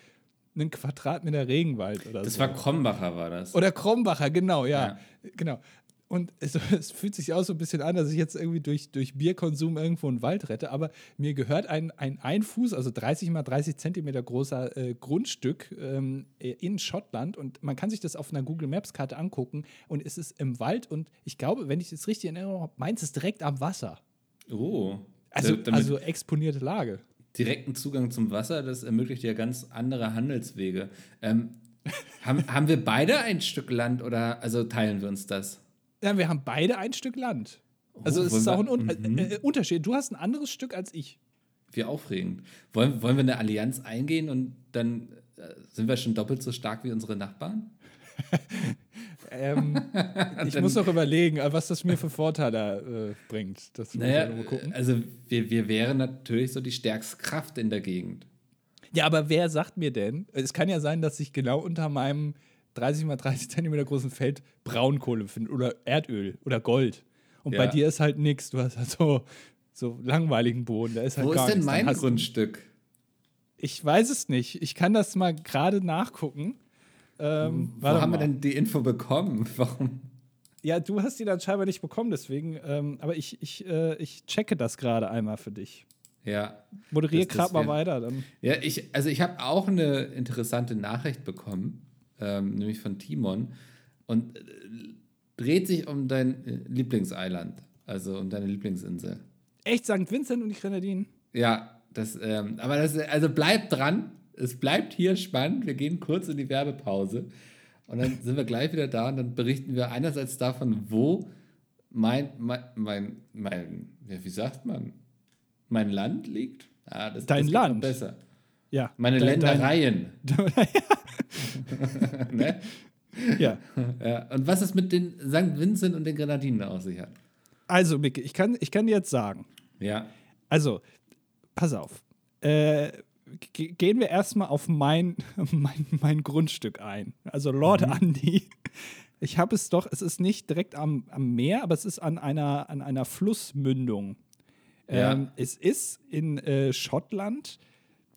einen Quadratmeter Regenwald oder das so. Das war Krombacher, war das. Oder Krombacher, genau, ja. ja. Genau. Und es, es, fühlt sich auch so ein bisschen an, dass ich jetzt irgendwie durch, durch Bierkonsum irgendwo einen Wald rette, aber mir gehört ein, ein ein Fuß, also 30 mal 30 Zentimeter großer äh, Grundstück ähm, in Schottland und man kann sich das auf einer Google Maps Karte angucken und es ist im Wald und ich glaube, wenn ich das richtig in Erinnerung habe, meins ist direkt am Wasser. Oh. Also, also exponierte Lage direkten Zugang zum Wasser, das ermöglicht ja ganz andere Handelswege. Ähm, haben, haben wir beide ein Stück Land oder also teilen wir uns das? Ja, wir haben beide ein Stück Land. Also oh, es ist auch ein Un mhm. äh, äh, Unterschied. Du hast ein anderes Stück als ich. Wie aufregend. Wollen, wollen wir eine Allianz eingehen und dann äh, sind wir schon doppelt so stark wie unsere Nachbarn? ähm, ich muss noch überlegen, was das mir für Vorteile äh, bringt. Das naja, also wir, wir wären natürlich so die stärkste Kraft in der Gegend. Ja, aber wer sagt mir denn? Es kann ja sein, dass ich genau unter meinem 30 mal 30 Zentimeter großen Feld Braunkohle finde oder Erdöl oder Gold. Und ja. bei dir ist halt nichts. Du hast halt so, so langweiligen Boden. Da ist halt Wo gar ist denn mein Grundstück? Ich weiß es nicht. Ich kann das mal gerade nachgucken. Ähm, Wo haben mal. wir denn die Info bekommen? Warum? Ja, du hast die dann scheinbar nicht bekommen, deswegen, ähm, aber ich, ich, äh, ich checke das gerade einmal für dich. Ja. Moderier gerade mal weiter. Dann. Ja, ich, also ich habe auch eine interessante Nachricht bekommen, ähm, nämlich von Timon. Und äh, dreht sich um dein äh, Lieblingseiland, also um deine Lieblingsinsel. Echt, St. Vincent und die Grenadinen? Ja, das, ähm, aber das, also bleibt dran es bleibt hier spannend. Wir gehen kurz in die Werbepause und dann sind wir gleich wieder da und dann berichten wir einerseits davon, wo mein, mein, mein, mein wie sagt man, mein Land liegt. Ah, das, Dein das Land. Besser. Ja. Meine dein, Ländereien. Dein, ne? Ja. ja. Und was es mit den St. Vincent und den Grenadinen auf sich hat. Also, Micke, ich kann, ich kann dir jetzt sagen. Ja. Also, pass auf. Äh, gehen wir erstmal auf mein, mein, mein Grundstück ein. Also Lord mhm. Andy. Ich habe es doch, es ist nicht direkt am, am Meer, aber es ist an einer, an einer Flussmündung. Ja. Ähm, es ist in äh, Schottland.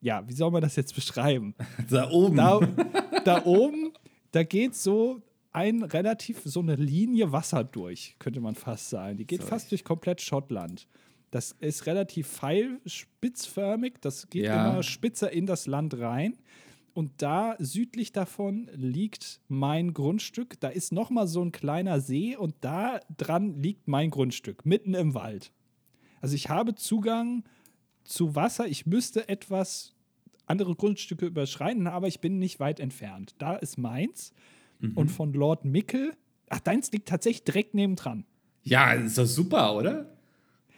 Ja, wie soll man das jetzt beschreiben? Da oben. Da, da oben, da geht so ein relativ so eine Linie Wasser durch, könnte man fast sagen. Die geht Sorry. fast durch komplett Schottland. Das ist relativ pfeilspitzförmig, das geht ja. immer spitzer in das Land rein. Und da südlich davon liegt mein Grundstück. Da ist noch mal so ein kleiner See und da dran liegt mein Grundstück, mitten im Wald. Also ich habe Zugang zu Wasser. Ich müsste etwas andere Grundstücke überschreiten, aber ich bin nicht weit entfernt. Da ist meins. Mhm. Und von Lord Mickel, ach, deins liegt tatsächlich direkt nebendran. Ja, ist doch super, oder?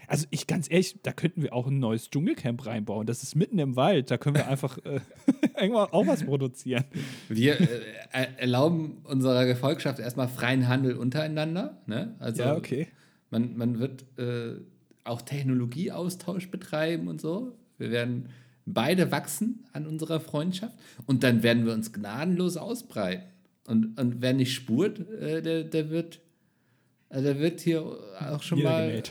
Also ich ganz ehrlich, da könnten wir auch ein neues Dschungelcamp reinbauen. Das ist mitten im Wald. Da können wir einfach äh, irgendwann auch was produzieren. Wir äh, erlauben unserer Gefolgschaft erstmal freien Handel untereinander. Ne? Also ja, okay. Man, man wird äh, auch Technologieaustausch betreiben und so. Wir werden beide wachsen an unserer Freundschaft und dann werden wir uns gnadenlos ausbreiten. Und, und wer nicht spurt, äh, der, der wird, äh, der wird hier auch schon mal.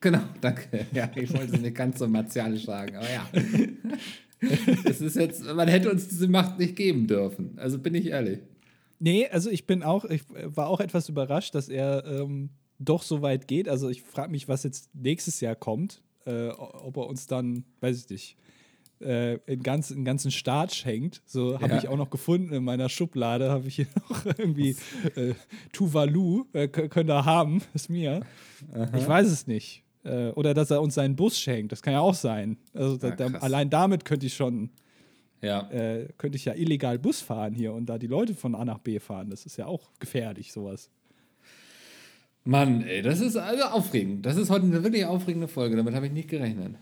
Genau, danke. Ja, ich wollte es nicht ganz so martialisch sagen, aber ja. Es ist jetzt, man hätte uns diese Macht nicht geben dürfen. Also bin ich ehrlich. Nee, also ich bin auch, ich war auch etwas überrascht, dass er ähm, doch so weit geht. Also ich frage mich, was jetzt nächstes Jahr kommt. Äh, ob er uns dann, weiß ich nicht, äh, einen, ganzen, einen ganzen Staat schenkt. So habe ja. ich auch noch gefunden in meiner Schublade, habe ich hier noch irgendwie äh, Tuvalu, äh, könnt ihr haben, ist mir. Aha. Ich weiß es nicht. Äh, oder dass er uns seinen Bus schenkt. Das kann ja auch sein. Also ja, da, allein damit könnte ich schon, ja. äh, könnte ich ja illegal Bus fahren hier und da die Leute von A nach B fahren. Das ist ja auch gefährlich, sowas. Mann, ey, das ist also aufregend. Das ist heute eine wirklich aufregende Folge. Damit habe ich nicht gerechnet.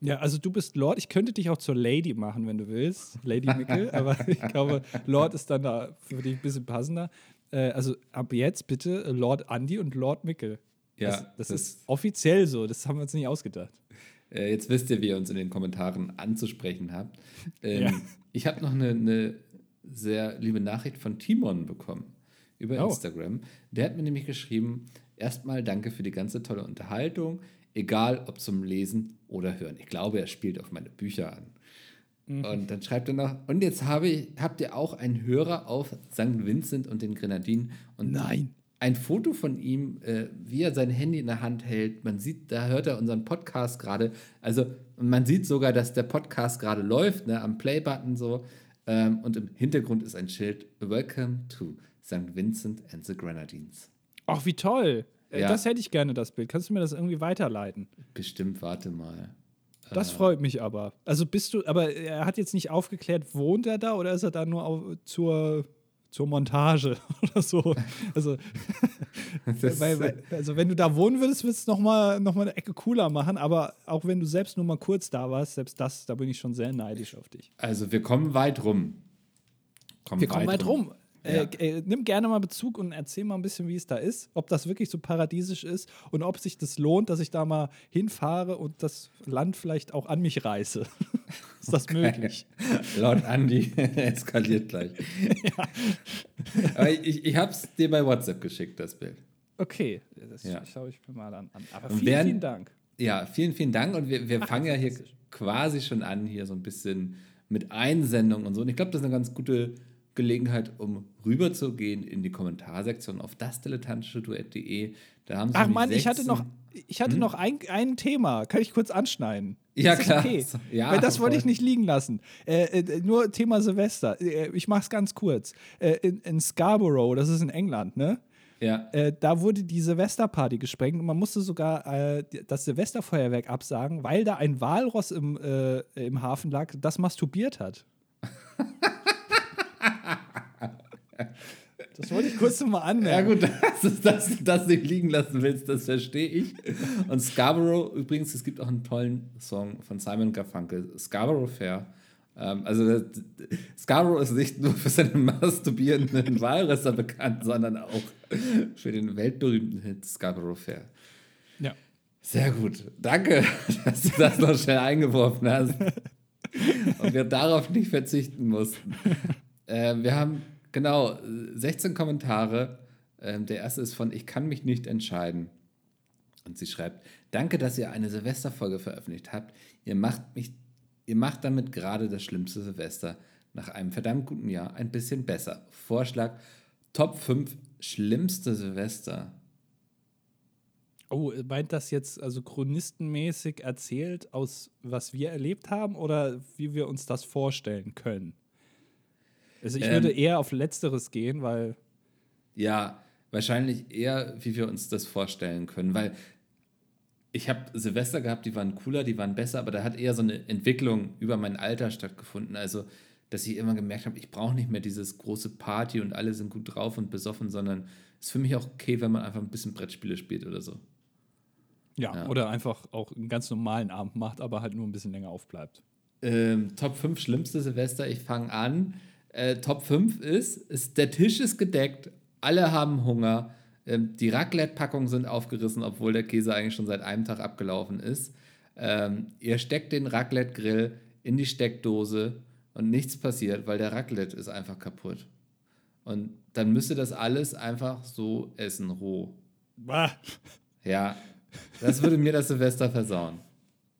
Ja, also du bist Lord. Ich könnte dich auch zur Lady machen, wenn du willst. Lady Mickel. aber ich glaube, Lord ist dann da für dich ein bisschen passender. Äh, also ab jetzt bitte Lord Andy und Lord Mickel. Ja, das, das, das, ist offiziell so, das haben wir uns nicht ausgedacht. Äh, jetzt wisst ihr, wie ihr uns in den Kommentaren anzusprechen habt. Ähm, ja. Ich habe noch eine, eine, sehr liebe Nachricht von Timon bekommen über oh. Instagram. Der hat mir nämlich geschrieben: Erstmal danke für die ganze tolle Unterhaltung, egal ob zum Lesen oder Hören. Ich glaube, er spielt auf meine Bücher an. Mhm. Und dann schreibt er noch, und jetzt habe ich, habt ihr auch einen Hörer auf St. Vincent und den Grenadinen. Und Nein ein Foto von ihm, äh, wie er sein Handy in der Hand hält. Man sieht, da hört er unseren Podcast gerade. Also man sieht sogar, dass der Podcast gerade läuft, ne, am Play-Button so. Ähm, und im Hintergrund ist ein Schild Welcome to St. Vincent and the Grenadines. Ach, wie toll. Äh, ja. Das hätte ich gerne, das Bild. Kannst du mir das irgendwie weiterleiten? Bestimmt, warte mal. Das äh, freut mich aber. Also bist du, aber er hat jetzt nicht aufgeklärt, wohnt er da oder ist er da nur auf, zur zur Montage oder so. Also, weil, weil, also wenn du da wohnen würdest, würdest du es nochmal noch mal eine Ecke cooler machen. Aber auch wenn du selbst nur mal kurz da warst, selbst das, da bin ich schon sehr neidisch auf dich. Also wir kommen weit rum. Kommen wir kommen weit rum. rum. Ja. Äh, äh, nimm gerne mal Bezug und erzähl mal ein bisschen, wie es da ist, ob das wirklich so paradiesisch ist und ob sich das lohnt, dass ich da mal hinfahre und das Land vielleicht auch an mich reiße. ist das okay. möglich? Laut Andi eskaliert gleich. ja. Aber ich, ich habe es dir bei WhatsApp geschickt, das Bild. Okay, das ja. schaue ich mir mal an. Aber vielen, während, vielen Dank. Ja, vielen, vielen Dank. Und wir, wir Ach, fangen ja hier quasi schon an, hier so ein bisschen mit Einsendungen und so. Und ich glaube, das ist eine ganz gute Gelegenheit, um rüberzugehen in die Kommentarsektion auf dasdilettantische-duett.de. Da haben Sie Ach man, ich hatte noch, ich hatte hm? noch ein, ein Thema. Kann ich kurz anschneiden? Ja, klar. Okay? Ja, Weil das wollte ich nicht liegen lassen. Äh, äh, nur Thema Silvester. Äh, ich mache es ganz kurz. Äh, in, in, Scarborough, das ist in England, ne? Ja. Äh, da wurde die Silvesterparty gesprengt und man musste sogar äh, das Silvesterfeuerwerk absagen, weil da ein Walross im, im Hafen lag, das masturbiert hat. Das wollte ich kurz nochmal anmerken. Ja, gut, dass, dass du das nicht liegen lassen willst, das verstehe ich. Und Scarborough, übrigens, es gibt auch einen tollen Song von Simon Garfunkel, Scarborough Fair. Ähm, also Scarborough ist nicht nur für seinen masturbierenden Walrösser bekannt, sondern auch für den weltberühmten Hit Scarborough Fair. Ja. Sehr gut. Danke, dass du das noch schnell eingeworfen hast. Und wir darauf nicht verzichten mussten. Äh, wir haben genau 16 Kommentare. Ähm, der erste ist von Ich kann mich nicht entscheiden. Und sie schreibt: Danke, dass ihr eine Silvesterfolge veröffentlicht habt. Ihr macht mich Ihr macht damit gerade das schlimmste Silvester nach einem verdammt guten Jahr ein bisschen besser. Vorschlag: Top 5 schlimmste Silvester. Oh, meint das jetzt also chronistenmäßig erzählt, aus was wir erlebt haben oder wie wir uns das vorstellen können? Also ich ähm, würde eher auf Letzteres gehen, weil. Ja, wahrscheinlich eher, wie wir uns das vorstellen können, weil ich habe Silvester gehabt, die waren cooler, die waren besser, aber da hat eher so eine Entwicklung über mein Alter stattgefunden. Also, dass ich immer gemerkt habe, ich brauche nicht mehr dieses große Party und alle sind gut drauf und besoffen, sondern es ist für mich auch okay, wenn man einfach ein bisschen Brettspiele spielt oder so. Ja, ja. oder einfach auch einen ganz normalen Abend macht, aber halt nur ein bisschen länger aufbleibt. Ähm, Top 5 schlimmste Silvester, ich fange an. Äh, Top 5 ist, ist, der Tisch ist gedeckt, alle haben Hunger, ähm, die Raclette-Packungen sind aufgerissen, obwohl der Käse eigentlich schon seit einem Tag abgelaufen ist. Ähm, ihr steckt den Raclette-Grill in die Steckdose und nichts passiert, weil der Raclette ist einfach kaputt. Und dann müsste das alles einfach so essen, roh. Bah. Ja, das würde mir das Silvester versauen.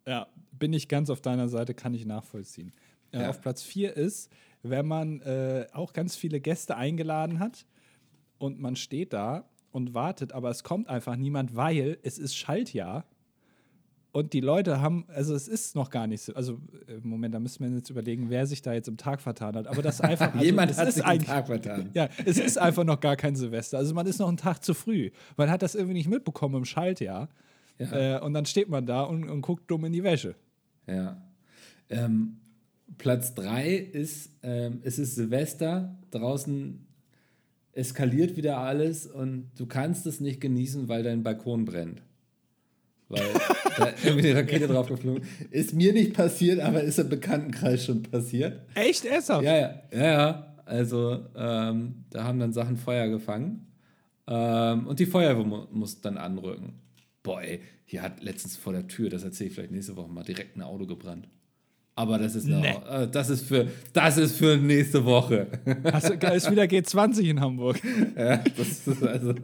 Ja, bin ich ganz auf deiner Seite, kann ich nachvollziehen. Äh, ja. Auf Platz 4 ist, wenn man äh, auch ganz viele Gäste eingeladen hat und man steht da und wartet, aber es kommt einfach niemand, weil es ist Schaltjahr. Und die Leute haben, also es ist noch gar nicht so, also äh, Moment, da müssen wir jetzt überlegen, wer sich da jetzt im Tag vertan hat. Aber das einfach. Also, Jemand hat sich im Tag vertan. Ja, es ist einfach noch gar kein Silvester. Also man ist noch einen Tag zu früh. Man hat das irgendwie nicht mitbekommen im Schaltjahr. Ja. Äh, und dann steht man da und, und, guckt dumm in die Wäsche. Ja. Ähm, Platz 3 ist, ähm, es ist Silvester, draußen eskaliert wieder alles und du kannst es nicht genießen, weil dein Balkon brennt. Weil da irgendwie eine Rakete drauf geflogen ist. mir nicht passiert, aber ist im Bekanntenkreis schon passiert. Echt? Ernsthaft? Ja, ja. Ja, ja. Also, ähm, da haben dann Sachen Feuer gefangen. Ähm, und die Feuerwehr mu muss dann anrücken. Boah, ey, hier hat letztens vor der Tür, das erzähle ich vielleicht nächste Woche mal, direkt ein Auto gebrannt. Aber das ist, eine, nee. äh, das ist, für, das ist für nächste Woche. Hast du, ist wieder G20 in Hamburg. ja, das ist also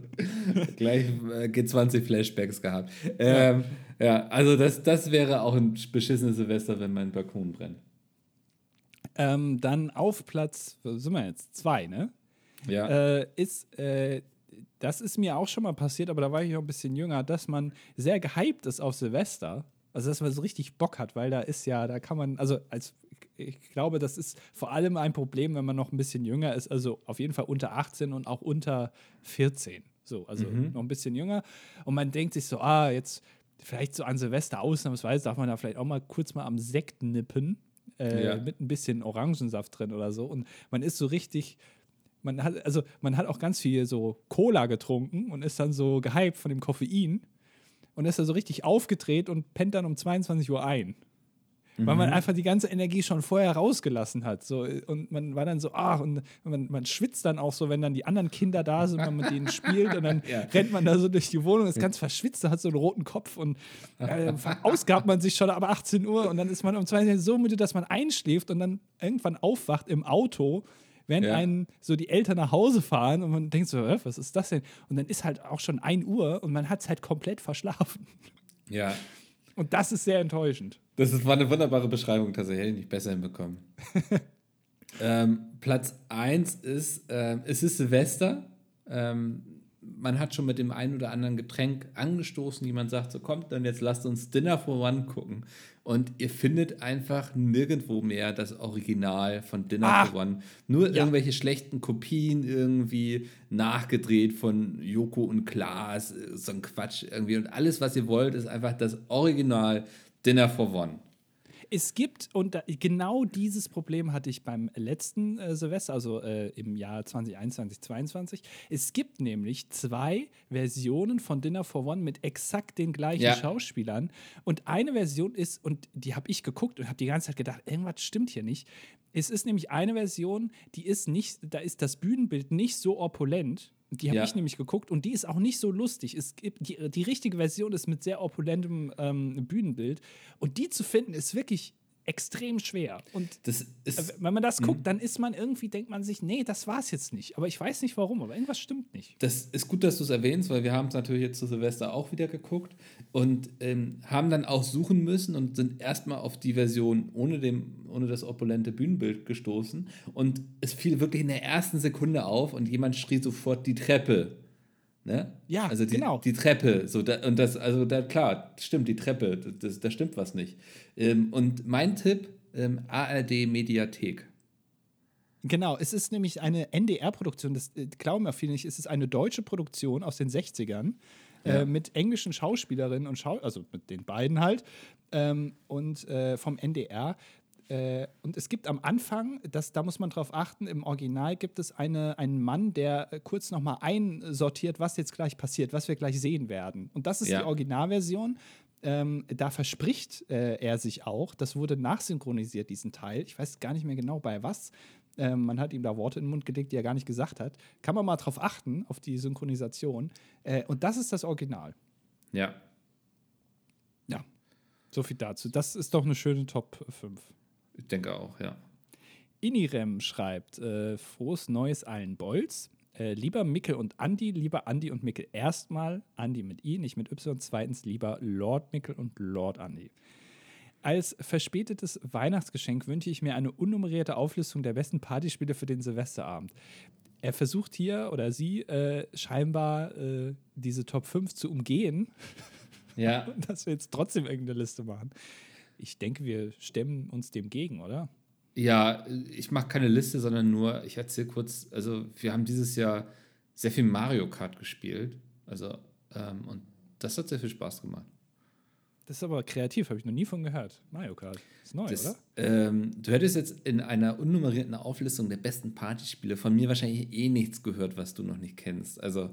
gleich äh, G20-Flashbacks gehabt. Ähm, ja. ja, also das, das wäre auch ein beschissenes Silvester, wenn mein Balkon brennt. Ähm, dann auf Platz, wo sind wir jetzt? Zwei, ne? Ja. Äh, ist, äh, das ist mir auch schon mal passiert, aber da war ich noch ein bisschen jünger, dass man sehr gehypt ist auf Silvester also, dass man so richtig Bock hat, weil da ist ja, da kann man, also als ich glaube, das ist vor allem ein Problem, wenn man noch ein bisschen jünger ist, also auf jeden Fall unter 18 und auch unter 14. So, also mhm. noch ein bisschen jünger. Und man denkt sich so, ah, jetzt vielleicht so an Silvester ausnahmsweise darf man da vielleicht auch mal kurz mal am Sekt nippen. Äh, ja. mit ein bisschen Orangensaft drin oder so. Und man ist so richtig, man hat, also man hat auch ganz viel so Cola getrunken und ist dann so gehypt von dem Koffein und ist da so richtig aufgedreht und pennt dann um 22 Uhr ein. Mhm. Weil man mhm. einfach die ganze Energie schon vorher rausgelassen hat. So, und man war dann so, ach, und man, man schwitzt dann auch so, wenn dann die anderen Kinder da sind, wenn man mit denen spielt und dann ja. rennt man da so durch die Wohnung, ist ganz verschwitzt, hat so einen roten Kopf und äh, verausgabt man sich schon ab 18 Uhr und dann ist man um 22 Uhr so müde, dass man einschläft und dann irgendwann aufwacht im Auto wenn ja. einen so die Eltern nach Hause fahren und man denkt so, äh, was ist das denn? Und dann ist halt auch schon 1 Uhr und man hat es halt komplett verschlafen. Ja. Und das ist sehr enttäuschend. Das war eine wunderbare Beschreibung, tatsächlich hätte ich nicht besser hinbekommen. ähm, Platz 1 ist, äh, es ist Silvester. Ähm, man hat schon mit dem einen oder anderen Getränk angestoßen. Jemand sagt so, kommt, dann jetzt lasst uns Dinner for One gucken. Und ihr findet einfach nirgendwo mehr das Original von Dinner ah, for One. Nur ja. irgendwelche schlechten Kopien irgendwie nachgedreht von Joko und Klaas, so ein Quatsch irgendwie. Und alles, was ihr wollt, ist einfach das Original Dinner for One. Es gibt, und da, genau dieses Problem hatte ich beim letzten äh, Silvester, also äh, im Jahr 2021, 2022. Es gibt nämlich zwei Versionen von Dinner for One mit exakt den gleichen Ja. Schauspielern. Und eine Version ist, und die habe ich geguckt und habe die ganze Zeit gedacht, irgendwas stimmt hier nicht. Es ist nämlich eine Version, die ist nicht, da ist das Bühnenbild nicht so opulent. Die habe Ja. ich nämlich geguckt und die ist auch nicht so lustig. Es gibt die, die richtige Version ist mit sehr opulentem ähm, Bühnenbild und die zu finden ist wirklich extrem schwer. Und äh, wenn man das guckt, dann ist man irgendwie, denkt man sich, nee, das war's jetzt nicht. Aber ich weiß nicht warum, aber irgendwas stimmt nicht. Das ist gut, dass du es erwähnst, weil wir haben es natürlich jetzt zu Silvester auch wieder geguckt und ähm, haben dann auch suchen müssen und sind erstmal auf die Version ohne, dem, ohne das opulente Bühnenbild gestoßen. Und es fiel wirklich in der ersten Sekunde auf und jemand schrie sofort die Treppe. Ne? Ja, also die, genau. die Treppe. So, da, und das, also da, klar, stimmt, die Treppe, das, da stimmt was nicht. Ähm, und mein Tipp, ähm, ARD Mediathek. Genau, es ist nämlich eine NDR-Produktion, das äh, glauben ja viele nicht, es ist eine deutsche Produktion aus den 60ern Ja. äh, mit englischen Schauspielerinnen und Schau also mit den beiden halt ähm, und äh, vom NDR. Äh, und es gibt am Anfang, das, da muss man drauf achten, im Original gibt es eine, einen Mann, der äh, kurz nochmal einsortiert, was jetzt gleich passiert, was wir gleich sehen werden. Und das ist Ja. die Originalversion. Ähm, da verspricht äh, er sich auch, das wurde nachsynchronisiert, diesen Teil. Ich weiß gar nicht mehr genau bei was. Ähm, man hat ihm da Worte in den Mund gelegt, die er gar nicht gesagt hat. Kann man mal drauf achten, auf die Synchronisation. Äh, und das ist das Original. Ja. Ja. So viel dazu. Das ist doch eine schöne Top 5. Ich denke auch, ja. Inirem schreibt: äh, Frohes Neues allen Bolz. Äh, lieber Mickel und Andi, lieber Andi und Mickel. Erstmal Andi mit I, nicht mit Y. Zweitens lieber Lord Mickel und Lord Andi. Als verspätetes Weihnachtsgeschenk wünsche ich mir eine unnummerierte Auflistung der besten Partyspiele für den Silvesterabend. Er versucht hier oder sie äh, scheinbar äh, diese Top 5 zu umgehen, Ja, dass wir jetzt trotzdem irgendeine Liste machen. Ich denke, wir stemmen uns dem gegen, oder? Ja, ich mache keine Liste, sondern nur, ich erzähle kurz, also wir haben dieses Jahr sehr viel Mario Kart gespielt. Also, ähm, und das hat sehr viel Spaß gemacht. Das ist aber kreativ, habe ich noch nie von gehört. Mario Kart. Ist neu, Das, oder? ähm, du hättest jetzt in einer unnummerierten Auflistung der besten Partyspiele von mir wahrscheinlich eh nichts gehört, was du noch nicht kennst. Also,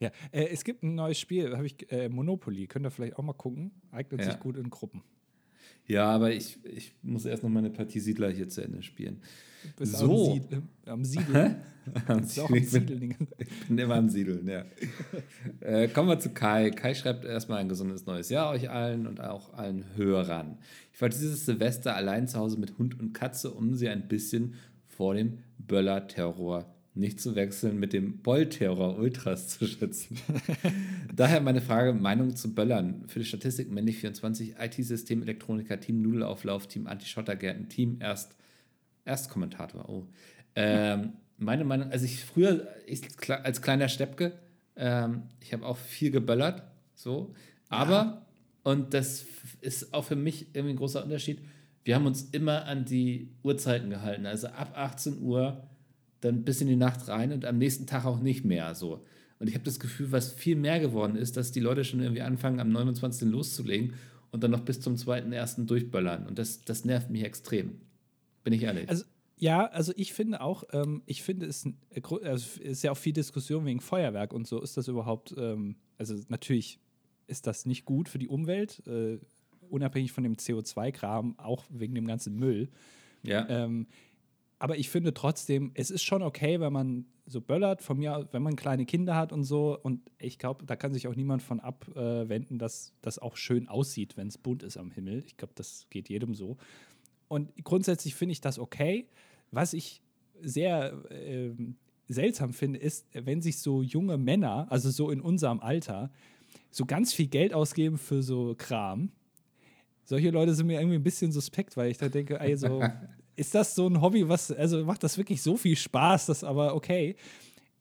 Ja, äh, es gibt ein neues Spiel, habe ich äh, Monopoly. Könnt ihr vielleicht auch mal gucken. Eignet Ja. sich gut in Gruppen. ja, aber ich, ich muss erst noch meine Partie Siedler hier zu Ende spielen. Du bist So. am, Sied am Siedeln. Am am Ich bin- Siedeln. Ich bin immer am Siedeln, ja. äh, kommen wir zu Kai. Kai schreibt erstmal ein gesundes neues Jahr euch allen und auch allen Hörern. Ich war dieses Silvester allein zu Hause mit Hund und Katze, um sie ein bisschen vor dem Böller-Terror nicht zu wechseln mit dem Boll-Terror Ultras zu schützen. Daher meine Frage, Meinung zu Böllern. Für die Statistik männlich 24, IT-System, Elektroniker, Team Nudelauflauf, Team Anti-Schottergärten, Team Erst, Erstkommentator. Oh. Ähm, meine Meinung, also ich früher, ich als kleiner Steppke, ähm, ich habe auch viel geböllert, so, aber, und das ist auch für mich irgendwie ein großer Unterschied, wir haben uns immer an die Uhrzeiten gehalten, also ab 18 Uhr, dann bis in die Nacht rein und am nächsten Tag auch nicht mehr, so. Und ich habe das Gefühl, was viel mehr geworden ist, dass die Leute schon irgendwie anfangen, am 29. loszulegen und dann noch bis zum 2.1. durchböllern. Und das, das nervt mich extrem. Bin ich ehrlich. Also, ja, also ich finde auch, ähm, ich finde es äh, also ist ja auch viel Diskussion wegen Feuerwerk und so. Ist das überhaupt, ähm, also natürlich ist das nicht gut für die Umwelt, äh, unabhängig von dem CO2-Kram, auch wegen dem ganzen Müll. ja. Ähm, aber ich finde trotzdem, es ist schon okay, wenn man so böllert, von mir, wenn man kleine Kinder hat und so. Und ich glaube, da kann sich auch niemand von abwenden, dass das auch schön aussieht, wenn es bunt ist am Himmel. Ich glaube, das geht jedem so. Und grundsätzlich finde ich das okay. Was ich sehr ähm, seltsam finde, ist, wenn sich so junge Männer, also so in unserem Alter, so ganz viel Geld ausgeben für so Kram. Solche Leute sind mir irgendwie ein bisschen suspekt, weil ich da denke, also ist das so ein Hobby, was, also macht das wirklich so viel Spaß, das aber okay.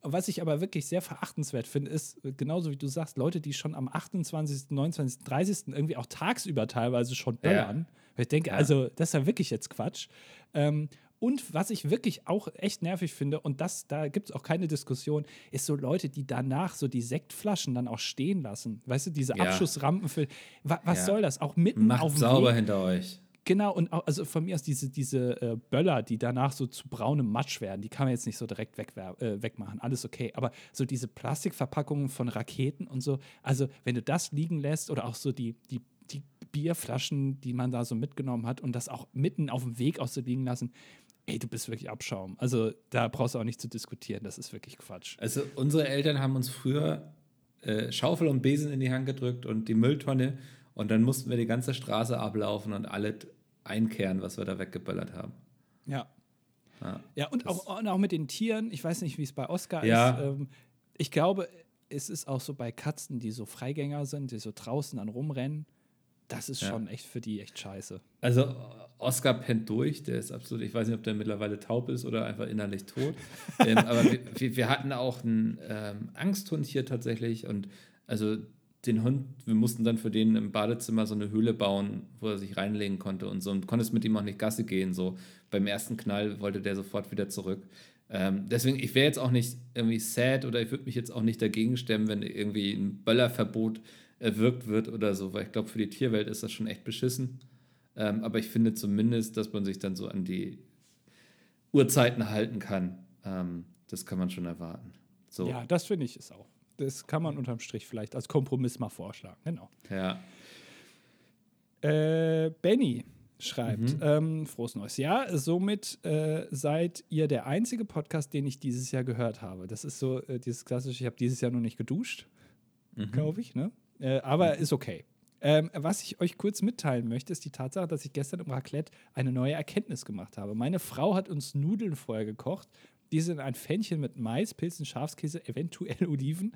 Was ich aber wirklich sehr verachtenswert finde, ist, genauso wie du sagst, Leute, die schon am 28., 29., 30. irgendwie auch tagsüber teilweise schon böllern. Weil ich denke, Ja. also das ist ja wirklich jetzt Quatsch. Ähm, Und was ich wirklich auch echt nervig finde, und das, da gibt es auch keine Diskussion, ist so Leute, die danach so die Sektflaschen dann auch stehen lassen. Weißt du, diese Ja. Abschussrampen für. Wa was Ja. soll das? Auch mitten Macht auf dem sauber Weg. hinter euch. Genau, und auch, also von mir aus diese, diese äh, Böller, die danach so zu braunem Matsch werden, die kann man jetzt nicht so direkt wegwer äh, wegmachen. Alles okay. Aber so diese Plastikverpackungen von Raketen und so, also wenn du das liegen lässt oder auch so die, die, die Bierflaschen, die man da so mitgenommen hat und das auch mitten auf dem Weg auch so liegen lassen, ey, du bist wirklich Abschaum. Also da brauchst du auch nicht zu diskutieren, das ist wirklich Quatsch. Also unsere Eltern haben uns früher äh, Schaufel und Besen in die Hand gedrückt und die Mülltonne und dann mussten wir die ganze Straße ablaufen und alles einkehren, was wir da weggeböllert haben. Ja. Ja. Ja, und auch, und auch mit den Tieren, ich weiß nicht, wie es bei Oscar Ja. ist. Ähm, ich glaube, es ist auch so bei Katzen, die so Freigänger sind, die so draußen dann rumrennen. Das ist Ja. schon echt für die echt scheiße. Also Oscar pennt durch, der ist absolut, ich weiß nicht, ob der mittlerweile taub ist oder einfach innerlich tot. ähm, aber wir, wir, hatten auch einen ähm, Angsthund hier tatsächlich und also den Hund, wir mussten dann für den im Badezimmer so eine Höhle bauen, wo er sich reinlegen konnte und so und konntest mit ihm auch nicht Gasse gehen. So beim ersten Knall wollte der sofort wieder zurück. Ähm, deswegen, ich wäre jetzt auch nicht irgendwie sad oder ich würde mich jetzt auch nicht dagegen stemmen, wenn irgendwie ein Böllerverbot erwirkt wird oder so, weil ich glaube, für die Tierwelt ist das schon echt beschissen. Ähm, aber ich finde zumindest, dass man sich dann so an die Uhrzeiten halten kann. Ähm, das kann man schon erwarten. So, Ja, das finde ich es auch. Das kann man unterm Strich vielleicht als Kompromiss mal vorschlagen. Genau. ja. Äh, Benny schreibt, ähm, frohes neues Jahr. Somit äh, seid ihr der einzige Podcast, den ich dieses Jahr gehört habe. Das ist so äh, dieses klassische, ich habe dieses Jahr noch nicht geduscht, glaube ich, ne? Äh, aber ist okay. Ähm, was ich euch kurz mitteilen möchte, ist die Tatsache, dass ich gestern im Raclette eine neue Erkenntnis gemacht habe. Meine Frau hat uns Nudeln vorher gekocht. Die sind ein Pfännchen mit Mais, Pilzen, Schafskäse, eventuell Oliven.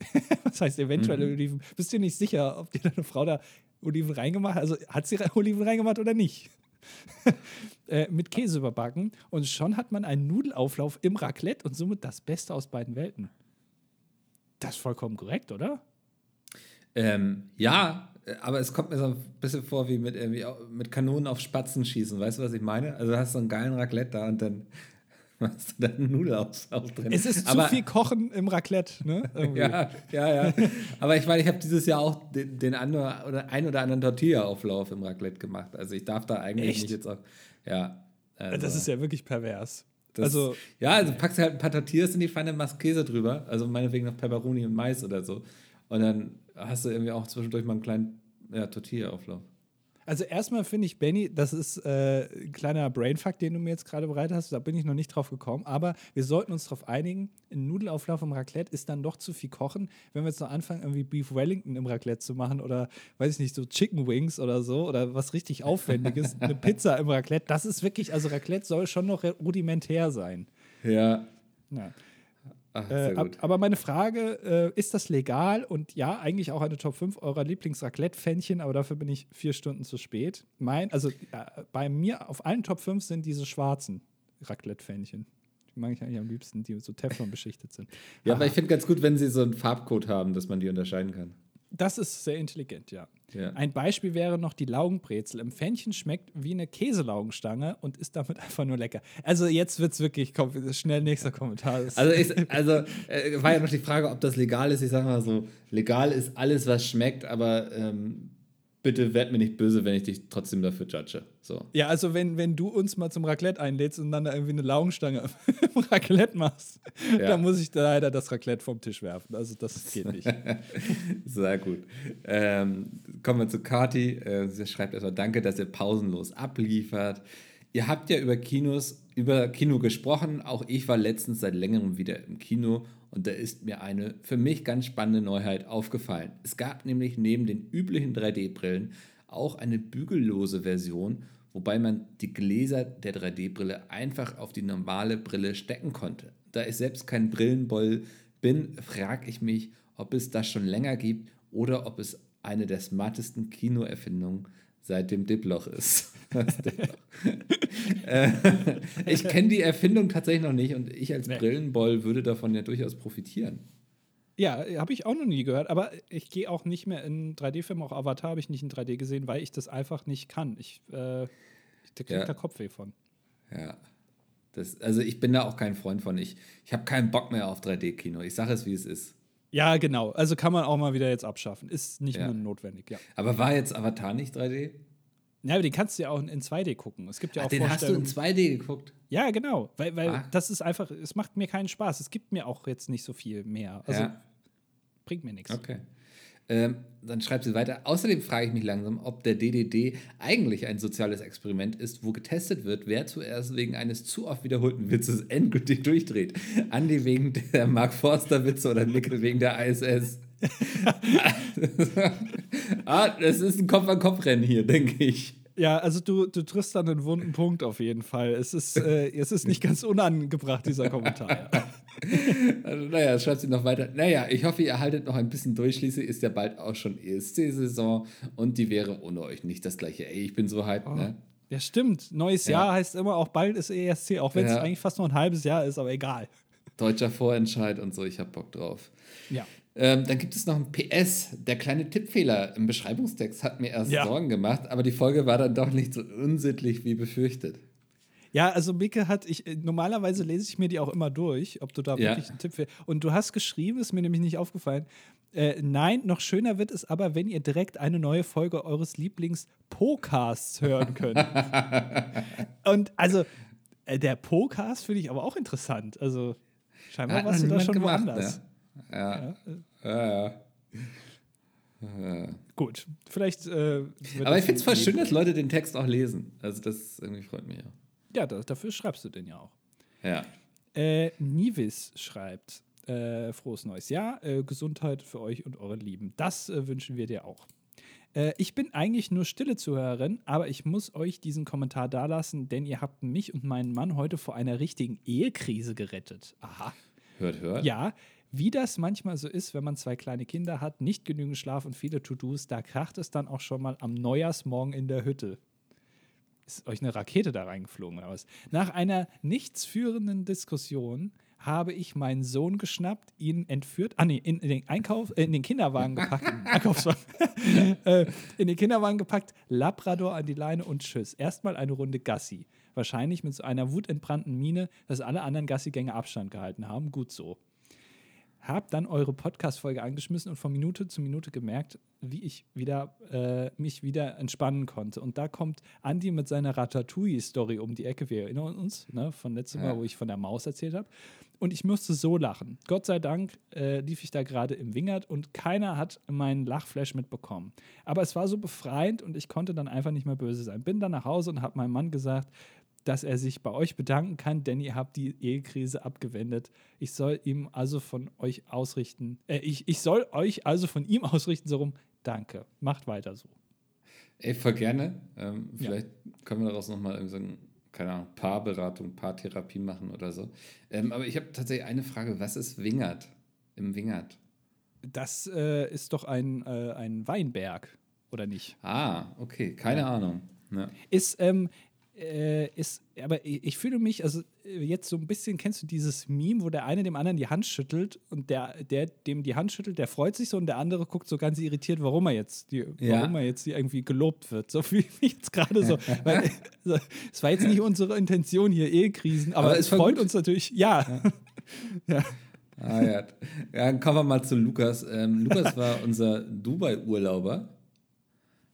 Was heißt eventuell Oliven? Bist du nicht sicher, ob dir deine Frau da Oliven reingemacht hat? Also hat sie Oliven reingemacht oder nicht? äh, mit Käse überbacken. Und schon hat man einen Nudelauflauf im Raclette und somit das Beste aus beiden Welten. Das ist vollkommen korrekt, oder? Ähm, ja, aber es kommt mir so ein bisschen vor wie mit, irgendwie mit Kanonen auf Spatzen schießen. Weißt du, was ich meine? Also du hast so einen geilen Raclette da und dann machst du da einen Nudelauflauf drin. Es ist aber, zu viel Kochen im Raclette, ne? Ja, ja, ja. Aber ich meine, ich habe dieses Jahr auch den, den oder ein oder anderen Tortilla-Auflauf im Raclette gemacht. Also ich darf da eigentlich Echt? nicht jetzt auch. Ja. Also, Das ist ja wirklich pervers. das- also, Ja, also packst du halt ein paar Tortillas in die Pfanne, machst Käse drüber. Also meinetwegen noch Peperoni und Mais oder so. Und dann hast du irgendwie auch zwischendurch mal einen kleinen ja, Tortilla-Auflauf. Also erstmal finde ich, Benny, das ist äh, ein kleiner Brainfuck, den du mir jetzt gerade bereit hast. Da bin ich noch nicht drauf gekommen. Aber wir sollten uns darauf einigen, ein Nudelauflauf im Raclette ist dann doch zu viel kochen. Wenn wir jetzt noch anfangen, irgendwie Beef Wellington im Raclette zu machen oder, weiß ich nicht, so Chicken Wings oder so oder was richtig Aufwendiges, eine Pizza im Raclette, das ist wirklich, also Raclette soll schon noch rudimentär sein. Ja. Ja. Ach, Äh, ab, aber meine Frage, äh, ist das legal? Und ja, eigentlich auch eine Top 5 eurer Lieblings-Raclette-Fännchen, aber dafür bin ich vier Stunden zu spät. Mein, also ja, bei mir auf allen Top 5 sind diese schwarzen Raclette-Fännchen. Die mag ich eigentlich am liebsten, die so Teflon beschichtet sind. Ja, aber ich finde ganz gut, wenn sie so einen Farbcode haben, dass man die unterscheiden kann. das ist sehr intelligent, ja. Ja. Ein Beispiel wäre noch die Laugenbrezel. Im Pfännchen schmeckt wie eine Käselaugenstange und ist damit einfach nur lecker. Also jetzt wird es wirklich, komm, schnell nächster Kommentar. Also, ich, also äh, war ja noch die Frage, ob das legal ist. Ich sage mal so, legal ist alles, was schmeckt, aber ähm, bitte werd mir nicht böse, wenn ich dich trotzdem dafür judge. So. Ja, also wenn, wenn du uns mal zum Raclette einlädst und dann da irgendwie eine Laugenstange im Raclette machst, Ja. dann muss ich da leider das Raclette vom Tisch werfen. Also das geht nicht. Sehr gut. Ähm, kommen wir zu Kati. Äh, sie schreibt erstmal, danke, dass ihr pausenlos abliefert. Ihr habt ja über Kinos, über Kino gesprochen. Auch ich war letztens seit längerem wieder im Kino und da ist mir eine für mich ganz spannende Neuheit aufgefallen. Es gab nämlich neben den üblichen 3D-Brillen auch eine bügellose Version, wobei man die Gläser der 3D-Brille einfach auf die normale Brille stecken konnte. Da ich selbst kein Brillenboll bin, frage ich mich, ob es das schon länger gibt oder ob es eine der smartesten Kinoerfindungen seit dem Diploch ist. Äh, ich kenne die Erfindung tatsächlich noch nicht und ich als Nee. Brillenboll würde davon ja durchaus profitieren. Ja, habe ich auch noch nie gehört, aber ich gehe auch nicht mehr in 3D-Filme. Auch Avatar habe ich nicht in 3D gesehen, weil ich das einfach nicht kann. Ich, äh, da kriegt Ja. der Kopfweh von. Ja. Das, also ich bin da auch kein Freund von. Ich, ich habe keinen Bock mehr auf 3D-Kino. Ich sage es, wie es ist. Ja, genau. Also kann man auch mal wieder jetzt abschaffen. Ist nicht Ja. mehr notwendig, ja. Aber war jetzt Avatar nicht 3D? Ja, aber den kannst du ja auch in, in 2D gucken. Es gibt ja Ach, auch den hast du in Vorstellungen. 2D geguckt. Ja, genau. Weil, weil Ach. das ist einfach, es macht mir keinen Spaß. Es gibt mir auch jetzt nicht so viel mehr. Also ja. bringt mir nichts. Okay. Ähm, dann schreibt sie weiter. Außerdem frage ich mich langsam, ob der DDD eigentlich ein soziales Experiment ist, wo getestet wird, wer zuerst wegen eines zu oft wiederholten Witzes endgültig durchdreht. Andi wegen der Mark Forster Witze oder Nickel wegen der ISS. Ah, das ist ein Kopf-an-Kopf-Rennen hier, denke ich. Ja, also du, du triffst dann einen wunden Punkt auf jeden Fall. Es ist, äh, es ist nicht ganz unangebracht, dieser Kommentar. Also, naja, schreibt sie noch weiter. Naja, ich hoffe, ihr haltet noch ein bisschen durch. Schließlich ist ja bald auch schon ESC-Saison und die wäre ohne euch nicht das gleiche. Ey, ich bin so hyped, ne? Ja, stimmt. Neues Ja. Jahr heißt immer auch bald ist ESC, auch wenn es Ja. eigentlich fast nur ein halbes Jahr ist, aber egal. Deutscher Vorentscheid und so, ich hab Bock drauf. Ja. Ähm, dann gibt es noch ein PS. Der kleine Tippfehler im Beschreibungstext hat mir erst Ja. Sorgen gemacht, aber die Folge war dann doch nicht so unsittlich wie befürchtet. Ja, also Micke hat, ich, äh, normalerweise lese ich mir die auch immer durch, ob du da Ja. wirklich einen Tipp für. Und du hast geschrieben, ist mir nämlich nicht aufgefallen. Äh, nein, noch schöner wird es aber, wenn ihr direkt eine neue Folge eures Lieblings-Podcasts hören könnt. Und also, äh, der Podcast finde ich aber auch interessant. Also, scheinbar warst du da schon gemacht, woanders. ne? Ja. Ja, Ja, ja. Gut, vielleicht. Äh, Aber das ich finde es voll schön, dass Leute den Text auch lesen. Also das irgendwie freut mich auch. Ja, da, dafür schreibst du den ja auch. Ja. Äh, Nivis schreibt: äh, Frohes neues Jahr, äh, Gesundheit für euch und eure Lieben. Das äh, wünschen wir dir auch. Äh, ich bin eigentlich nur stille Zuhörerin, aber ich muss euch diesen Kommentar dalassen, denn ihr habt mich und meinen Mann heute vor einer richtigen Ehekrise gerettet. Aha. Hört, hört. Ja, wie das manchmal so ist, wenn man zwei kleine Kinder hat, nicht genügend Schlaf und viele To-Dos, da kracht es dann auch schon mal am Neujahrsmorgen in der Hütte. Ist euch eine Rakete da reingeflogen oder was? Nach einer nichtsführenden Diskussion habe ich meinen Sohn geschnappt, ihn entführt, ah nee, in, in den Einkauf, äh, in den Kinderwagen gepackt, Einkaufswagen, äh, in den Kinderwagen gepackt, Labrador an die Leine und tschüss. Erstmal eine Runde Gassi. Wahrscheinlich mit so einer wutentbrannten Miene, dass alle anderen Gassigänger Abstand gehalten haben. Gut so. Hab dann eure Podcast-Folge angeschmissen und von Minute zu Minute gemerkt, wie ich wieder, äh, mich wieder entspannen konnte. Und da kommt Andi mit seiner Ratatouille-Story um die Ecke. Wir erinnern uns, ne, von letztem Ja. Mal, wo ich von der Maus erzählt habe. Und ich musste so lachen. Gott sei Dank äh, lief ich da gerade im Wingert und keiner hat meinen Lachflash mitbekommen. Aber es war so befreiend und ich konnte dann einfach nicht mehr böse sein. Bin dann nach Hause und habe meinem Mann gesagt, dass er sich bei euch bedanken kann, denn ihr habt die Ehekrise abgewendet. Ich soll ihm also von euch ausrichten, äh, ich, ich soll euch also von ihm ausrichten, so rum, danke. Macht weiter so. Ey, voll gerne. Ähm, Ja. vielleicht können wir daraus nochmal irgendwie so ein, keine Ahnung, Paarberatung, Paartherapie machen oder so. Ähm, aber ich habe tatsächlich eine Frage. Was ist Wingert? Im Wingert? Das äh, ist doch ein, äh, ein Weinberg, oder nicht? Ah, okay. Keine Ahnung. Ja. Ist, ähm, äh, ist, aber ich, ich fühle mich, also äh, jetzt so ein bisschen, kennst du dieses Meme, wo der eine dem anderen die Hand schüttelt und der, der dem die Hand schüttelt, der freut sich so und der andere guckt so ganz irritiert, warum er jetzt, die, Ja. warum er jetzt hier irgendwie gelobt wird. So fühle ich mich jetzt gerade so. Weil, also, es war jetzt nicht unsere Intention hier, Ehekrisen, aber, Aber es freut gut. uns natürlich, ja. ja. Ah ja. ja. Dann kommen wir mal zu Lukas. Ähm, Lukas war unser Dubai-Urlauber.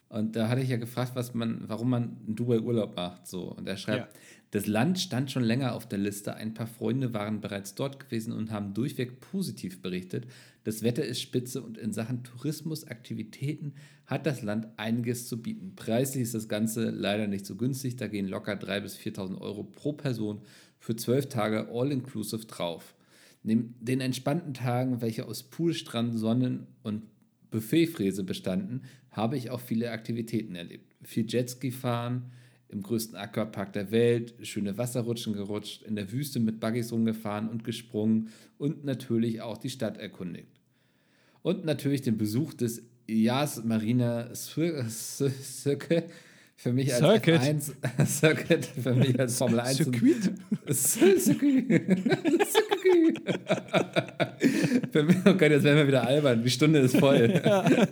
Und da hatte ich ja gefragt, was man, warum man einen Dubai-Urlaub macht. So. Und er schreibt, Ja. das Land stand schon länger auf der Liste. Ein paar Freunde waren bereits dort gewesen und haben durchweg positiv berichtet. Das Wetter ist spitze und in Sachen Tourismusaktivitäten hat das Land einiges zu bieten. Preislich ist das Ganze leider nicht so günstig. Da gehen locker 3.000 bis 4.000 Euro pro Person für zwölf Tage all-inclusive drauf. Neben den entspannten Tagen, welche aus Pool, Strand, Sonnen und Buffetfräse bestanden, habe ich auch viele Aktivitäten erlebt. Viel Jetski fahren, im größten Aquapark der Welt, schöne Wasserrutschen gerutscht, in der Wüste mit Buggies rumgefahren und gesprungen und natürlich auch die Stadt erkundigt. Und natürlich den Besuch des Yas Marina Cir- Cir- Circuit für mich als Circuit. F1 Circuit für mich als Formel 1 Circuit. Circuit. Für mich, oh Gott, jetzt werden wir wieder albern. Die Stunde ist voll.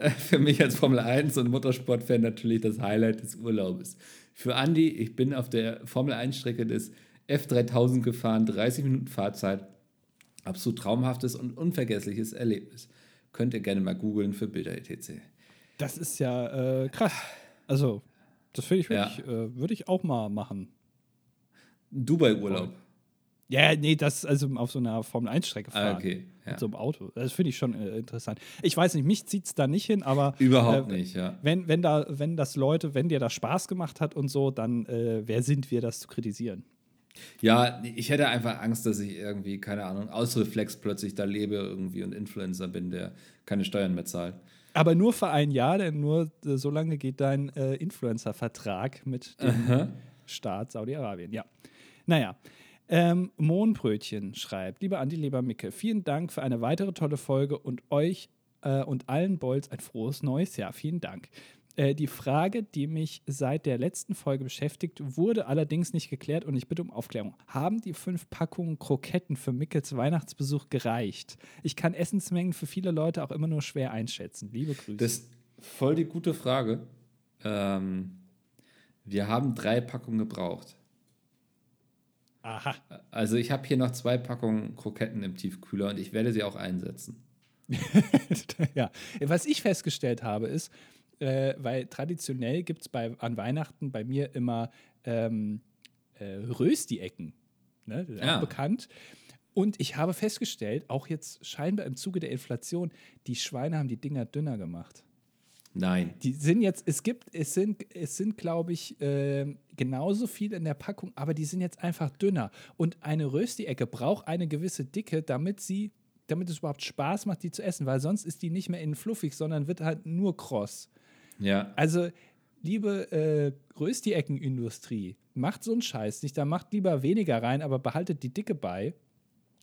Für mich als Formel 1 und Motorsportfan natürlich das Highlight des Urlaubes. Für Andi, ich bin auf der Formel 1-Strecke des F3000 gefahren, 30 Minuten Fahrzeit. Absolut traumhaftes und unvergessliches Erlebnis. Könnt ihr gerne mal googeln für Bilder etc. Das ist ja äh, krass. Also, das finde ich Ja. wirklich, äh, würde ich auch mal machen. Dubai-Urlaub. Ja, nee, das also auf so einer Formel-1-Strecke fahren. Ah, okay. Ja. Mit so einem Auto. Das finde ich schon äh, interessant. Ich weiß nicht, mich zieht es da nicht hin, aber Überhaupt äh, nicht, ja. wenn, wenn, da, wenn das Leute, wenn dir das Spaß gemacht hat und so, dann äh, wer sind wir, das zu kritisieren? Ja, ich hätte einfach Angst, dass ich irgendwie, keine Ahnung, aus Reflex plötzlich da lebe irgendwie und Influencer bin, der keine Steuern mehr zahlt. Aber nur für ein Jahr, denn nur äh, so lange geht dein äh, Influencer-Vertrag mit dem Staat Saudi-Arabien. Ja. Naja. Ähm, Mohnbrötchen schreibt: Lieber Andi, lieber Micke, vielen Dank für eine weitere tolle Folge und euch äh, und allen Bolz ein frohes neues Jahr. Vielen Dank. Äh, die Frage, die mich seit der letzten Folge beschäftigt, wurde allerdings nicht geklärt und ich bitte um Aufklärung. Haben die fünf Packungen Kroketten für Mickels Weihnachtsbesuch gereicht? Ich kann Essensmengen für viele Leute auch immer nur schwer einschätzen. Liebe Grüße. Das ist voll die gute Frage. Ähm, wir haben drei Packungen gebraucht. Aha. Also ich habe hier noch zwei Packungen Kroketten im Tiefkühler und ich werde sie auch einsetzen. ja. Was ich festgestellt habe, ist, äh, weil traditionell gibt es an Weihnachten bei mir immer ähm, äh, Rösti-Ecken. Ne? Das ist Ja. auch bekannt. Und ich habe festgestellt, auch jetzt scheinbar im Zuge der Inflation, die Schweine haben die Dinger dünner gemacht. Nein. Die sind jetzt, es gibt, es sind, es sind, glaube ich, äh, genauso viel in der Packung, aber die sind jetzt einfach dünner. Und eine Rösti-Ecke braucht eine gewisse Dicke, damit sie, damit es überhaupt Spaß macht, die zu essen, weil sonst ist die nicht mehr innen fluffig, sondern wird halt nur kross. Ja. Also, liebe äh, Rösti-Ecken-Industrie, macht so einen Scheiß nicht, da macht lieber weniger rein, aber behaltet die Dicke bei.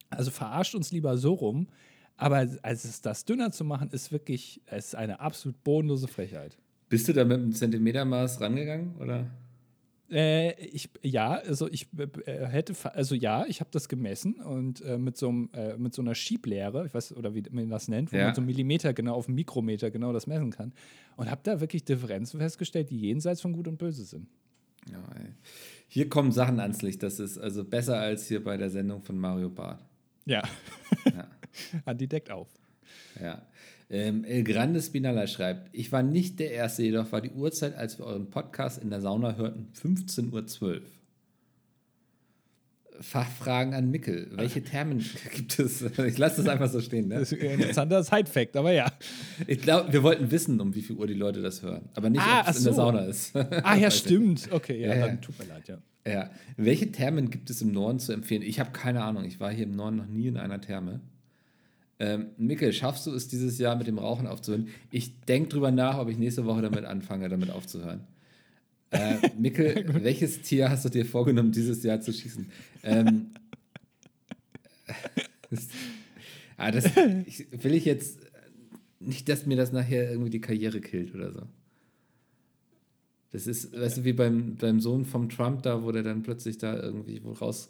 Also verarscht uns lieber so rum. Aber es das dünner zu machen, ist wirklich, es ist eine absolut bodenlose Frechheit. Bist du da mit einem Zentimetermaß rangegangen? Oder? Äh, ich, ja, also ich äh, hätte, fa- also ja, ich habe das gemessen und äh, mit, so einem, äh, mit so einer Schieblehre, ich weiß, oder wie man das nennt, wo Ja. man so Millimeter genau auf einen Mikrometer genau das messen kann. Und habe da wirklich Differenzen festgestellt, die jenseits von Gut und Böse sind. Ja. Hier kommen Sachen ans Licht. Das ist also besser als hier bei der Sendung von Mario Barth. Ja. Ja. Andi deckt auf. Ja. Ähm, El Grande Spinalla schreibt, ich war nicht der Erste, jedoch war die Uhrzeit, als wir euren Podcast in der Sauna hörten, 15.12 Uhr. Fachfragen an Mickel. Welche Termen gibt es? Ich lasse das einfach so stehen. Ne? Das ist ein interessanter Side-Fact, aber ja. Ich glaube, wir wollten wissen, um wie viel Uhr die Leute das hören. Aber nicht, Ah, ob es ach in der so. Sauna ist. Ah, ja, stimmt. Okay, ja, Ja, ja. dann tut mir leid, ja. Ja. Welche Thermen gibt es im Norden zu empfehlen? Ich habe keine Ahnung. Ich war hier im Norden noch nie in einer Therme. Ähm, Mikkel, schaffst du es dieses Jahr mit dem Rauchen aufzuhören? Ich denke drüber nach, ob ich nächste Woche damit anfange, damit aufzuhören. Äh, Mikkel, welches Tier hast du dir vorgenommen, dieses Jahr zu schießen? Ähm, das, ah, das ich, will ich jetzt nicht, dass mir das nachher irgendwie die Karriere killt oder so. Das ist, weißt du, wie beim, beim Sohn vom Trump da, wo der dann plötzlich da irgendwie wo raus,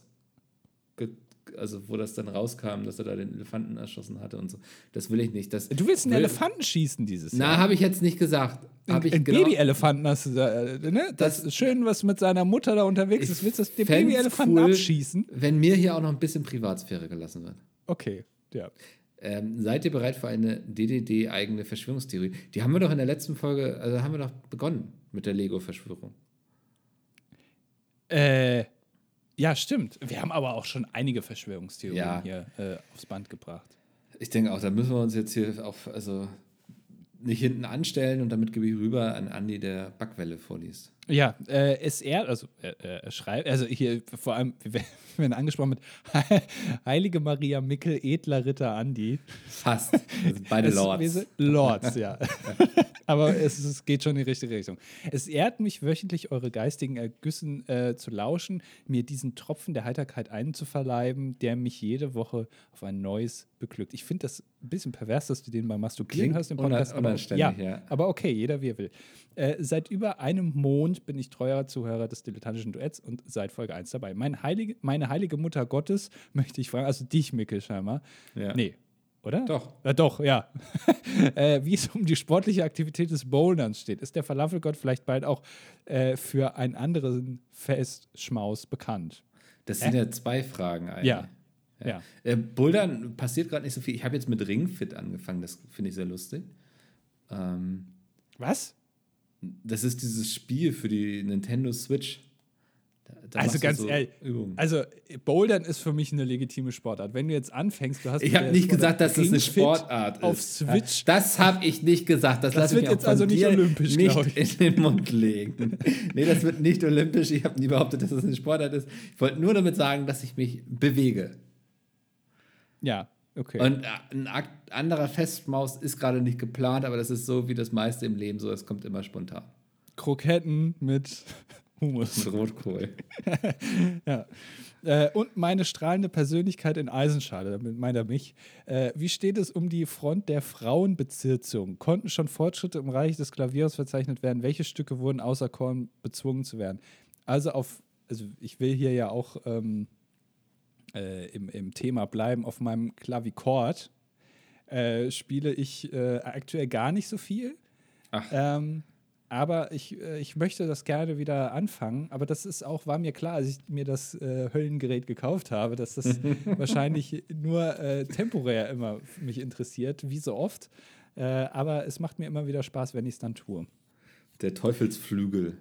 ge- also wo das dann rauskam, dass er da den Elefanten erschossen hatte und so. Das will ich nicht. Das Du willst einen will, Elefanten schießen dieses Na, Jahr. habe ich jetzt nicht gesagt. Hab ich ein genau- Babyelefanten hast du da, äh, ne? Das, Das- ist schön, was mit seiner Mutter da unterwegs ist. Willst du den Babyelefanten cool, abschießen? Wenn mir hier auch noch ein bisschen Privatsphäre gelassen wird. Okay, ja. Ähm, seid ihr bereit für eine DDD-eigene Verschwörungstheorie? Die haben wir doch in der letzten Folge, also haben wir doch begonnen mit der Lego-Verschwörung. Äh, ja, stimmt. Wir haben aber auch schon einige Verschwörungstheorien Ja. hier äh, aufs Band gebracht. Ich denke auch, da müssen wir uns jetzt hier auf, also nicht hinten anstellen und damit gebe ich rüber an Andi, der Backwelle vorliest. Ja, äh, SR, also äh, äh, er schreibt, also hier vor allem, wir werden angesprochen mit Heilige Maria Mickel, edler Ritter Andi. Fast. Beide Es- Lords. sind Lords, ja. Aber es, es geht schon in die richtige Richtung. Es ehrt mich wöchentlich, eure geistigen Ergüssen äh, zu lauschen, mir diesen Tropfen der Heiterkeit einzuverleiben, der mich jede Woche auf ein neues beglückt. Ich finde das ein bisschen pervers, dass du den mal masturbieren Klingt hörst im Podcast. unan- aber, ja, ja. aber okay, jeder wie er will. Äh, seit über einem Mond bin ich treuer Zuhörer des dilettantischen Duetts und seit Folge 1 dabei. Mein heilige, meine heilige Mutter Gottes möchte ich fragen, also dich, Mickel, scheinbar. Ja. Nee. oder? Doch. Äh, doch, ja. äh, wie es um die sportliche Aktivität des Boulderns steht, ist der Falafelgott vielleicht bald auch äh, für einen anderen Festschmaus bekannt? Das sind ja zwei Fragen eigentlich. Ja. Ja. Äh, Bouldern passiert gerade nicht so viel. Ich habe jetzt mit Ringfit angefangen, das finde ich sehr lustig. Ähm, Was? Das ist dieses Spiel für die Nintendo Switch. Da, da Also ganz so ehrlich, Übungen. Also Bouldern ist für mich eine legitime Sportart. Wenn du jetzt anfängst, du hast Ich habe nicht Sportart gesagt, dass das eine Sportart auf ist. Switch. Das habe ich nicht gesagt. Das, Das lasse wird ich jetzt also nicht olympisch, nicht ich. in den Mund legen. nee, das wird nicht olympisch. Ich habe nie behauptet, dass das eine Sportart ist. Ich wollte nur damit sagen, dass ich mich bewege. Ja, okay. Und äh, ein anderer Festmaus ist gerade nicht geplant, aber das ist so wie das meiste im Leben so. Es kommt immer spontan. Kroketten mit Hummus. Mit Rotkohl. Ja. Äh, und meine strahlende Persönlichkeit in Eisenschale, damit meint er mich. Äh, wie steht es um die Front der Frauenbezirzung? Konnten schon Fortschritte im Reich des Klaviers verzeichnet werden? Welche Stücke wurden außer Korn bezwungen zu werden? Also auf, also ich will hier ja auch ähm, äh, im, im Thema bleiben, auf meinem Klavichord äh, spiele ich äh, aktuell gar nicht so viel. Ähm, aber ich, äh, ich möchte das gerne wieder anfangen. Aber das ist auch, war mir klar, als ich mir das äh, Höllengerät gekauft habe, dass das wahrscheinlich nur äh, temporär immer mich interessiert, wie so oft. Aber es macht mir immer wieder Spaß, wenn ich es dann tue. Der Teufelsflügel.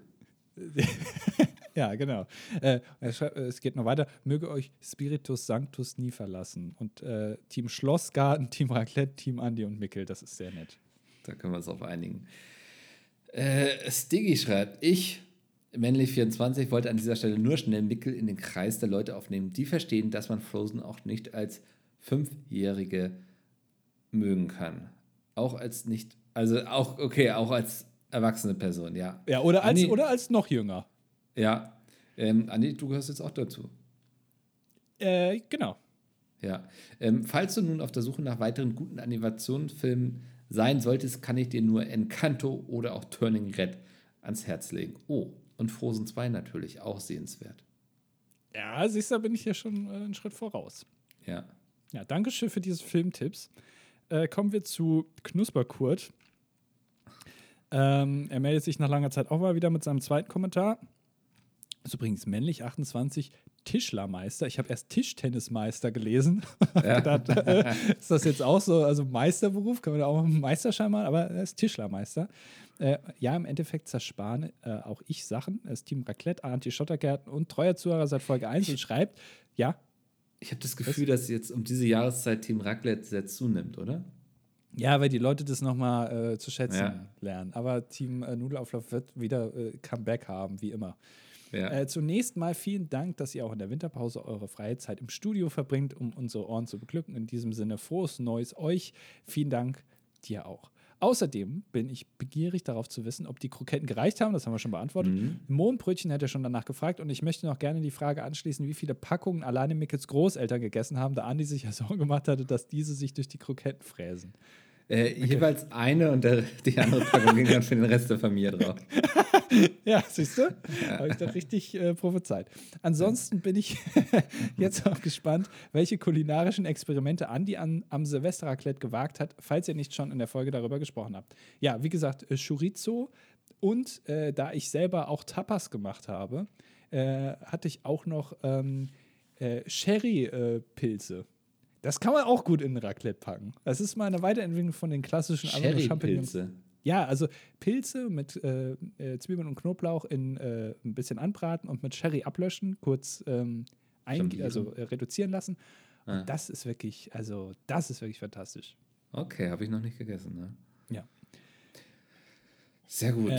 Ja, genau. Äh, äh, es geht noch weiter. Möge euch Spiritus Sanctus nie verlassen. Und äh, Team Schlossgarten, Team Raclette, Team Andi und Mickel, das ist sehr nett. Da können wir uns auf einigen. Äh, Stiggy schreibt, ich, männlich 24, wollte an dieser Stelle nur schnell Mickel in den Kreis der Leute aufnehmen, die verstehen, dass man Frozen auch nicht als Fünfjährige mögen kann. Auch als nicht, also auch, okay, auch als erwachsene Person, ja. Ja, oder als, Andi, oder als noch jünger. Ja. Ähm, Andi, du gehörst jetzt auch dazu. Äh, genau. Ja. Ähm, falls du nun auf der Suche nach weiteren guten Animationsfilmen sein solltest, kann ich dir nur Encanto oder auch Turning Red ans Herz legen. Oh, und Frozen 2 natürlich, auch sehenswert. Ja, siehst du, da bin ich ja schon äh, einen Schritt voraus. Ja. Ja, danke schön für diese Filmtipps. Äh, kommen wir zu Knusperkurt. Ähm, er meldet sich nach langer Zeit auch mal wieder mit seinem zweiten Kommentar. Ist übrigens männlich 28, Tischlermeister. Ich habe erst Tischtennismeister gelesen. Ja. gedacht, äh, ist das jetzt auch so, also Meisterberuf, kann man da auch einen Meisterschein machen, aber er ist Tischlermeister. Äh, ja, im Endeffekt zersparen äh, auch ich Sachen. Er ist Team Raclette, Anti-Schottergärten und treuer Zuhörer seit Folge 1 und schreibt, ja, Ich habe das Gefühl, dass jetzt um diese Jahreszeit Team Raclette sehr zunimmt, oder? Ja, weil die Leute das nochmal äh, zu schätzen Ja. lernen. Aber Team äh, Nudelauflauf wird wieder äh, Comeback haben, wie immer. Ja. Äh, zunächst mal vielen Dank, dass ihr auch in der Winterpause eure freie Zeit im Studio verbringt, um unsere Ohren zu beglücken. In diesem Sinne frohes Neues euch. Vielen Dank dir auch. Außerdem bin ich begierig darauf zu wissen, ob die Kroketten gereicht haben. Das haben wir schon beantwortet. Mohnbrötchen hätte schon danach gefragt. Und ich möchte noch gerne die Frage anschließen, wie viele Packungen alleine Mickels Großeltern gegessen haben, da Andi sich ja Sorgen gemacht hatte, dass diese sich durch die Kroketten fräsen. Äh, Jeweils eine und der, die andere Packung ging dann für den Rest der Familie drauf. Ja, siehst du? Habe ich doch richtig äh, prophezeit. Ansonsten bin ich jetzt auch gespannt, welche kulinarischen Experimente Andi an, am Silvesterraclette gewagt hat, falls ihr nicht schon in der Folge darüber gesprochen habt. Ja, wie gesagt, äh, Chorizo und äh, da ich selber auch Tapas gemacht habe, äh, hatte ich auch noch ähm, äh, Sherry-Pilze. Das kann man auch gut in Raclette packen. Das ist mal eine Weiterentwicklung von den klassischen. Cherrypilze. Ja, also Pilze mit äh, äh, Zwiebeln und Knoblauch in äh, ein bisschen anbraten und mit Sherry ablöschen, kurz ähm, also äh, reduzieren lassen. Ah. Und das ist wirklich, also das ist wirklich fantastisch. Okay, habe ich noch nicht gegessen. Ne? Ja. Sehr gut.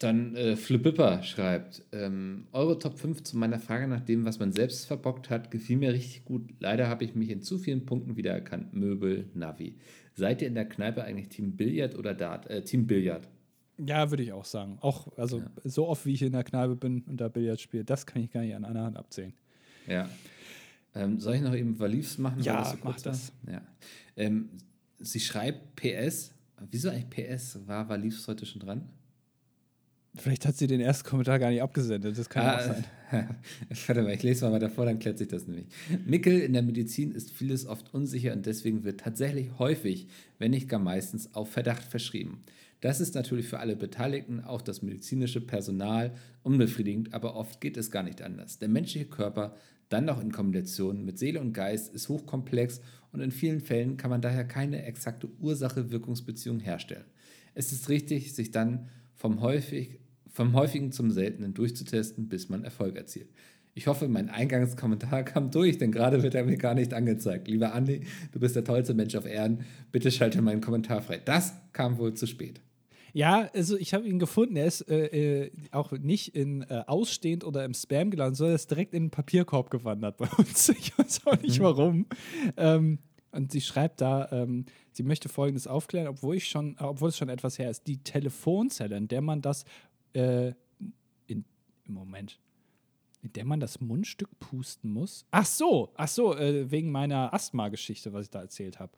Dann äh, Flipipper schreibt, ähm, eure Top 5 zu meiner Frage nach dem, was man selbst verbockt hat, gefiel mir richtig gut. Leider habe ich mich in zu vielen Punkten wiedererkannt. Möbel, Navi. Seid ihr in der Kneipe eigentlich Team Billard oder Dart? Äh, Team Billard. Ja, würde ich auch sagen. Auch, also Ja. so oft wie ich in der Kneipe bin und da Billard spiele, das kann ich gar nicht an einer Hand abzählen. Ja. Ähm, soll ich noch eben Valifs machen? Ja, so mach das. Ja. Ähm, sie schreibt PS. Wieso eigentlich PS? War Valifs heute schon dran? Vielleicht hat sie den ersten Kommentar gar nicht abgesendet. Das kann ah, auch sein. Warte mal, ich lese mal weiter vor, dann klärt sich das nämlich. Mickel, in der Medizin ist vieles oft unsicher und deswegen wird tatsächlich häufig, wenn nicht gar meistens, auf Verdacht verschrieben. Das ist natürlich für alle Beteiligten, auch das medizinische Personal, unbefriedigend, aber oft geht es gar nicht anders. Der menschliche Körper, dann noch in Kombination mit Seele und Geist, ist hochkomplex und in vielen Fällen kann man daher keine exakte Ursache-Wirkungsbeziehung herstellen. Es ist richtig, sich dann vom häufig vom häufigen zum seltenen durchzutesten, bis man Erfolg erzielt. Ich hoffe, mein Eingangskommentar kam durch, denn gerade wird er mir gar nicht angezeigt. Lieber Andi, du bist der tollste Mensch auf Erden. Bitte schalte meinen Kommentar frei. Das kam wohl zu spät. Ja, also ich habe ihn gefunden. Er ist äh, äh, auch nicht in äh, ausstehend oder im Spam gelandet, sondern er ist direkt in den Papierkorb gewandert bei uns. Ich weiß auch nicht mhm. warum. Ähm, und sie schreibt da, ähm, sie möchte Folgendes aufklären, obwohl ich schon, obwohl es schon etwas her ist. Die Telefonzelle, in der man das äh, in, im Moment, in der man das Mundstück pusten muss. Ach so, ach so, äh, wegen meiner Asthma-Geschichte, was ich da erzählt habe.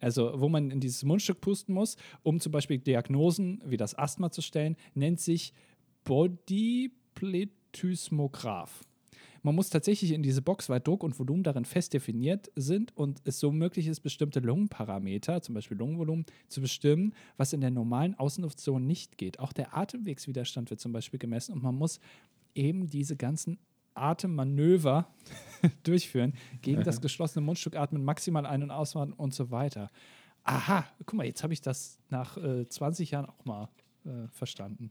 Also, wo man in dieses Mundstück pusten muss, um zum Beispiel Diagnosen wie das Asthma zu stellen, nennt sich Bodyplethysmograph. Man muss tatsächlich in diese Box, weil Druck und Volumen darin fest definiert sind und es so möglich ist, bestimmte Lungenparameter, zum Beispiel Lungenvolumen, zu bestimmen, was in der normalen Außenluftzone nicht geht. Auch der Atemwegswiderstand wird zum Beispiel gemessen und man muss eben diese ganzen Atemmanöver durchführen, gegen das geschlossene Mundstück atmen, maximal ein- und ausatmen und so weiter. Aha, guck mal, jetzt habe ich das nach äh, 20 Jahren auch mal äh, verstanden.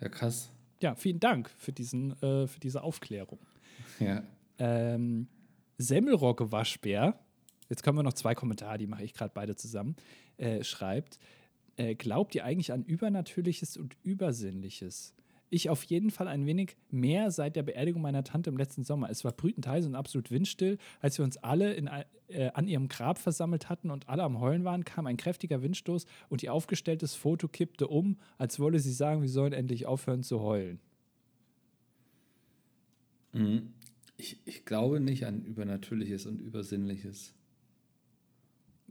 Ja, krass ja, vielen Dank für, diesen, äh, für diese Aufklärung. Ja. Ähm, Semmelrocke Waschbär, jetzt kommen wir noch zwei Kommentare, die mache ich gerade beide zusammen, äh, schreibt, äh, glaubt ihr eigentlich an Übernatürliches und Übersinnliches? Ich auf jeden Fall ein wenig mehr seit der Beerdigung meiner Tante im letzten Sommer. Es war brütend heiß und absolut windstill. Als wir uns alle in, äh, an ihrem Grab versammelt hatten und alle am Heulen waren, kam ein kräftiger Windstoß und ihr aufgestelltes Foto kippte um, als wolle sie sagen, wir sollen endlich aufhören zu heulen. Mhm. Ich, ich glaube nicht an Übernatürliches und Übersinnliches.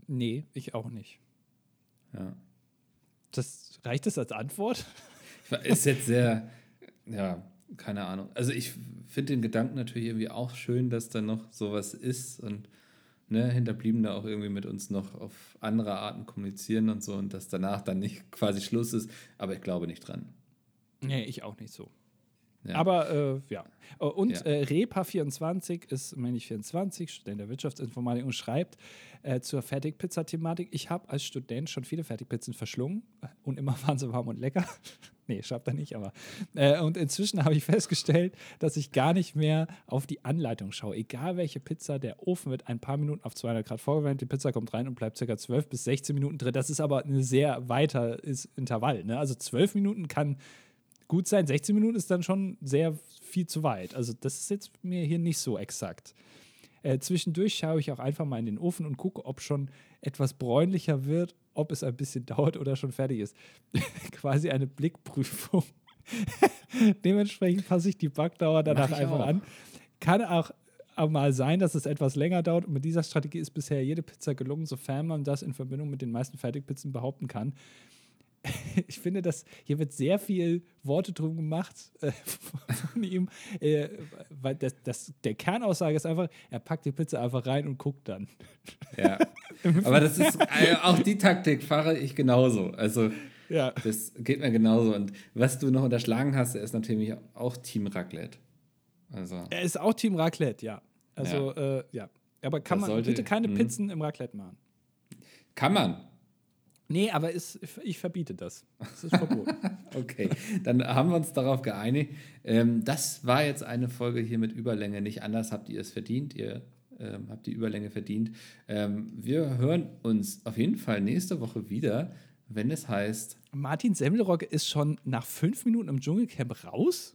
Nee, ich auch nicht. Ja. Das, reicht das als Antwort? Ist jetzt sehr, ja, keine Ahnung. Also ich finde den Gedanken natürlich irgendwie auch schön, dass da noch sowas ist und ne, Hinterbliebene auch irgendwie mit uns noch auf andere Arten kommunizieren und so und dass danach dann nicht quasi Schluss ist. Aber ich glaube nicht dran. Nee, ich auch nicht so. Ja. Aber äh, ja. Äh, und ja. Äh, Repa24 ist, meine ich, 24, Student der Wirtschaftsinformatik und schreibt äh, zur Fertigpizza-Thematik. Ich habe als Student schon viele Fertigpizzen verschlungen und immer waren sie warm und lecker. nee, schreibt er nicht, aber. Äh, und inzwischen habe ich festgestellt, dass ich gar nicht mehr auf die Anleitung schaue. Egal welche Pizza, der Ofen wird ein paar Minuten auf 200 Grad vorgewärmt, die Pizza kommt rein und bleibt ca. 12 bis 16 Minuten drin. Das ist aber ein sehr weiter Intervall. Ne? Also 12 Minuten kann gut sein. 16 Minuten ist dann schon sehr viel zu weit. Also das ist jetzt mir hier nicht so exakt. Äh, zwischendurch schaue ich auch einfach mal in den Ofen und gucke, ob schon etwas bräunlicher wird, ob es ein bisschen dauert oder schon fertig ist. Quasi eine Blickprüfung. Dementsprechend passe ich die Backdauer danach einfach auch. an. Kann auch mal sein, dass es etwas länger dauert. Und mit dieser Strategie ist bisher jede Pizza gelungen, sofern man das in Verbindung mit den meisten Fertigpizzen behaupten kann. ich finde, dass hier wird sehr viel Worte drum gemacht äh, von ihm, äh, weil das, das, der Kernaussage ist einfach, er packt die Pizza einfach rein und guckt dann. Ja, aber das ist äh, auch die Taktik fahre ich genauso. Also ja. das geht mir genauso. Und was du noch unterschlagen hast, er ist natürlich auch Team Raclette. Also. Er ist auch Team Raclette, ja. Also ja, äh, ja. aber kann das man sollte, bitte keine hm. Pizzen im Raclette machen? Kann man. Nee, aber ist, ich verbiete das. Das ist verboten. okay, dann haben wir uns darauf geeinigt. Ähm, das war jetzt eine Folge hier mit Überlänge. Nicht anders habt ihr es verdient. Ihr ähm, habt die Überlänge verdient. Ähm, wir hören uns auf jeden Fall nächste Woche wieder, wenn es heißt. Martin Semmelrogge ist schon nach fünf Minuten im Dschungelcamp raus?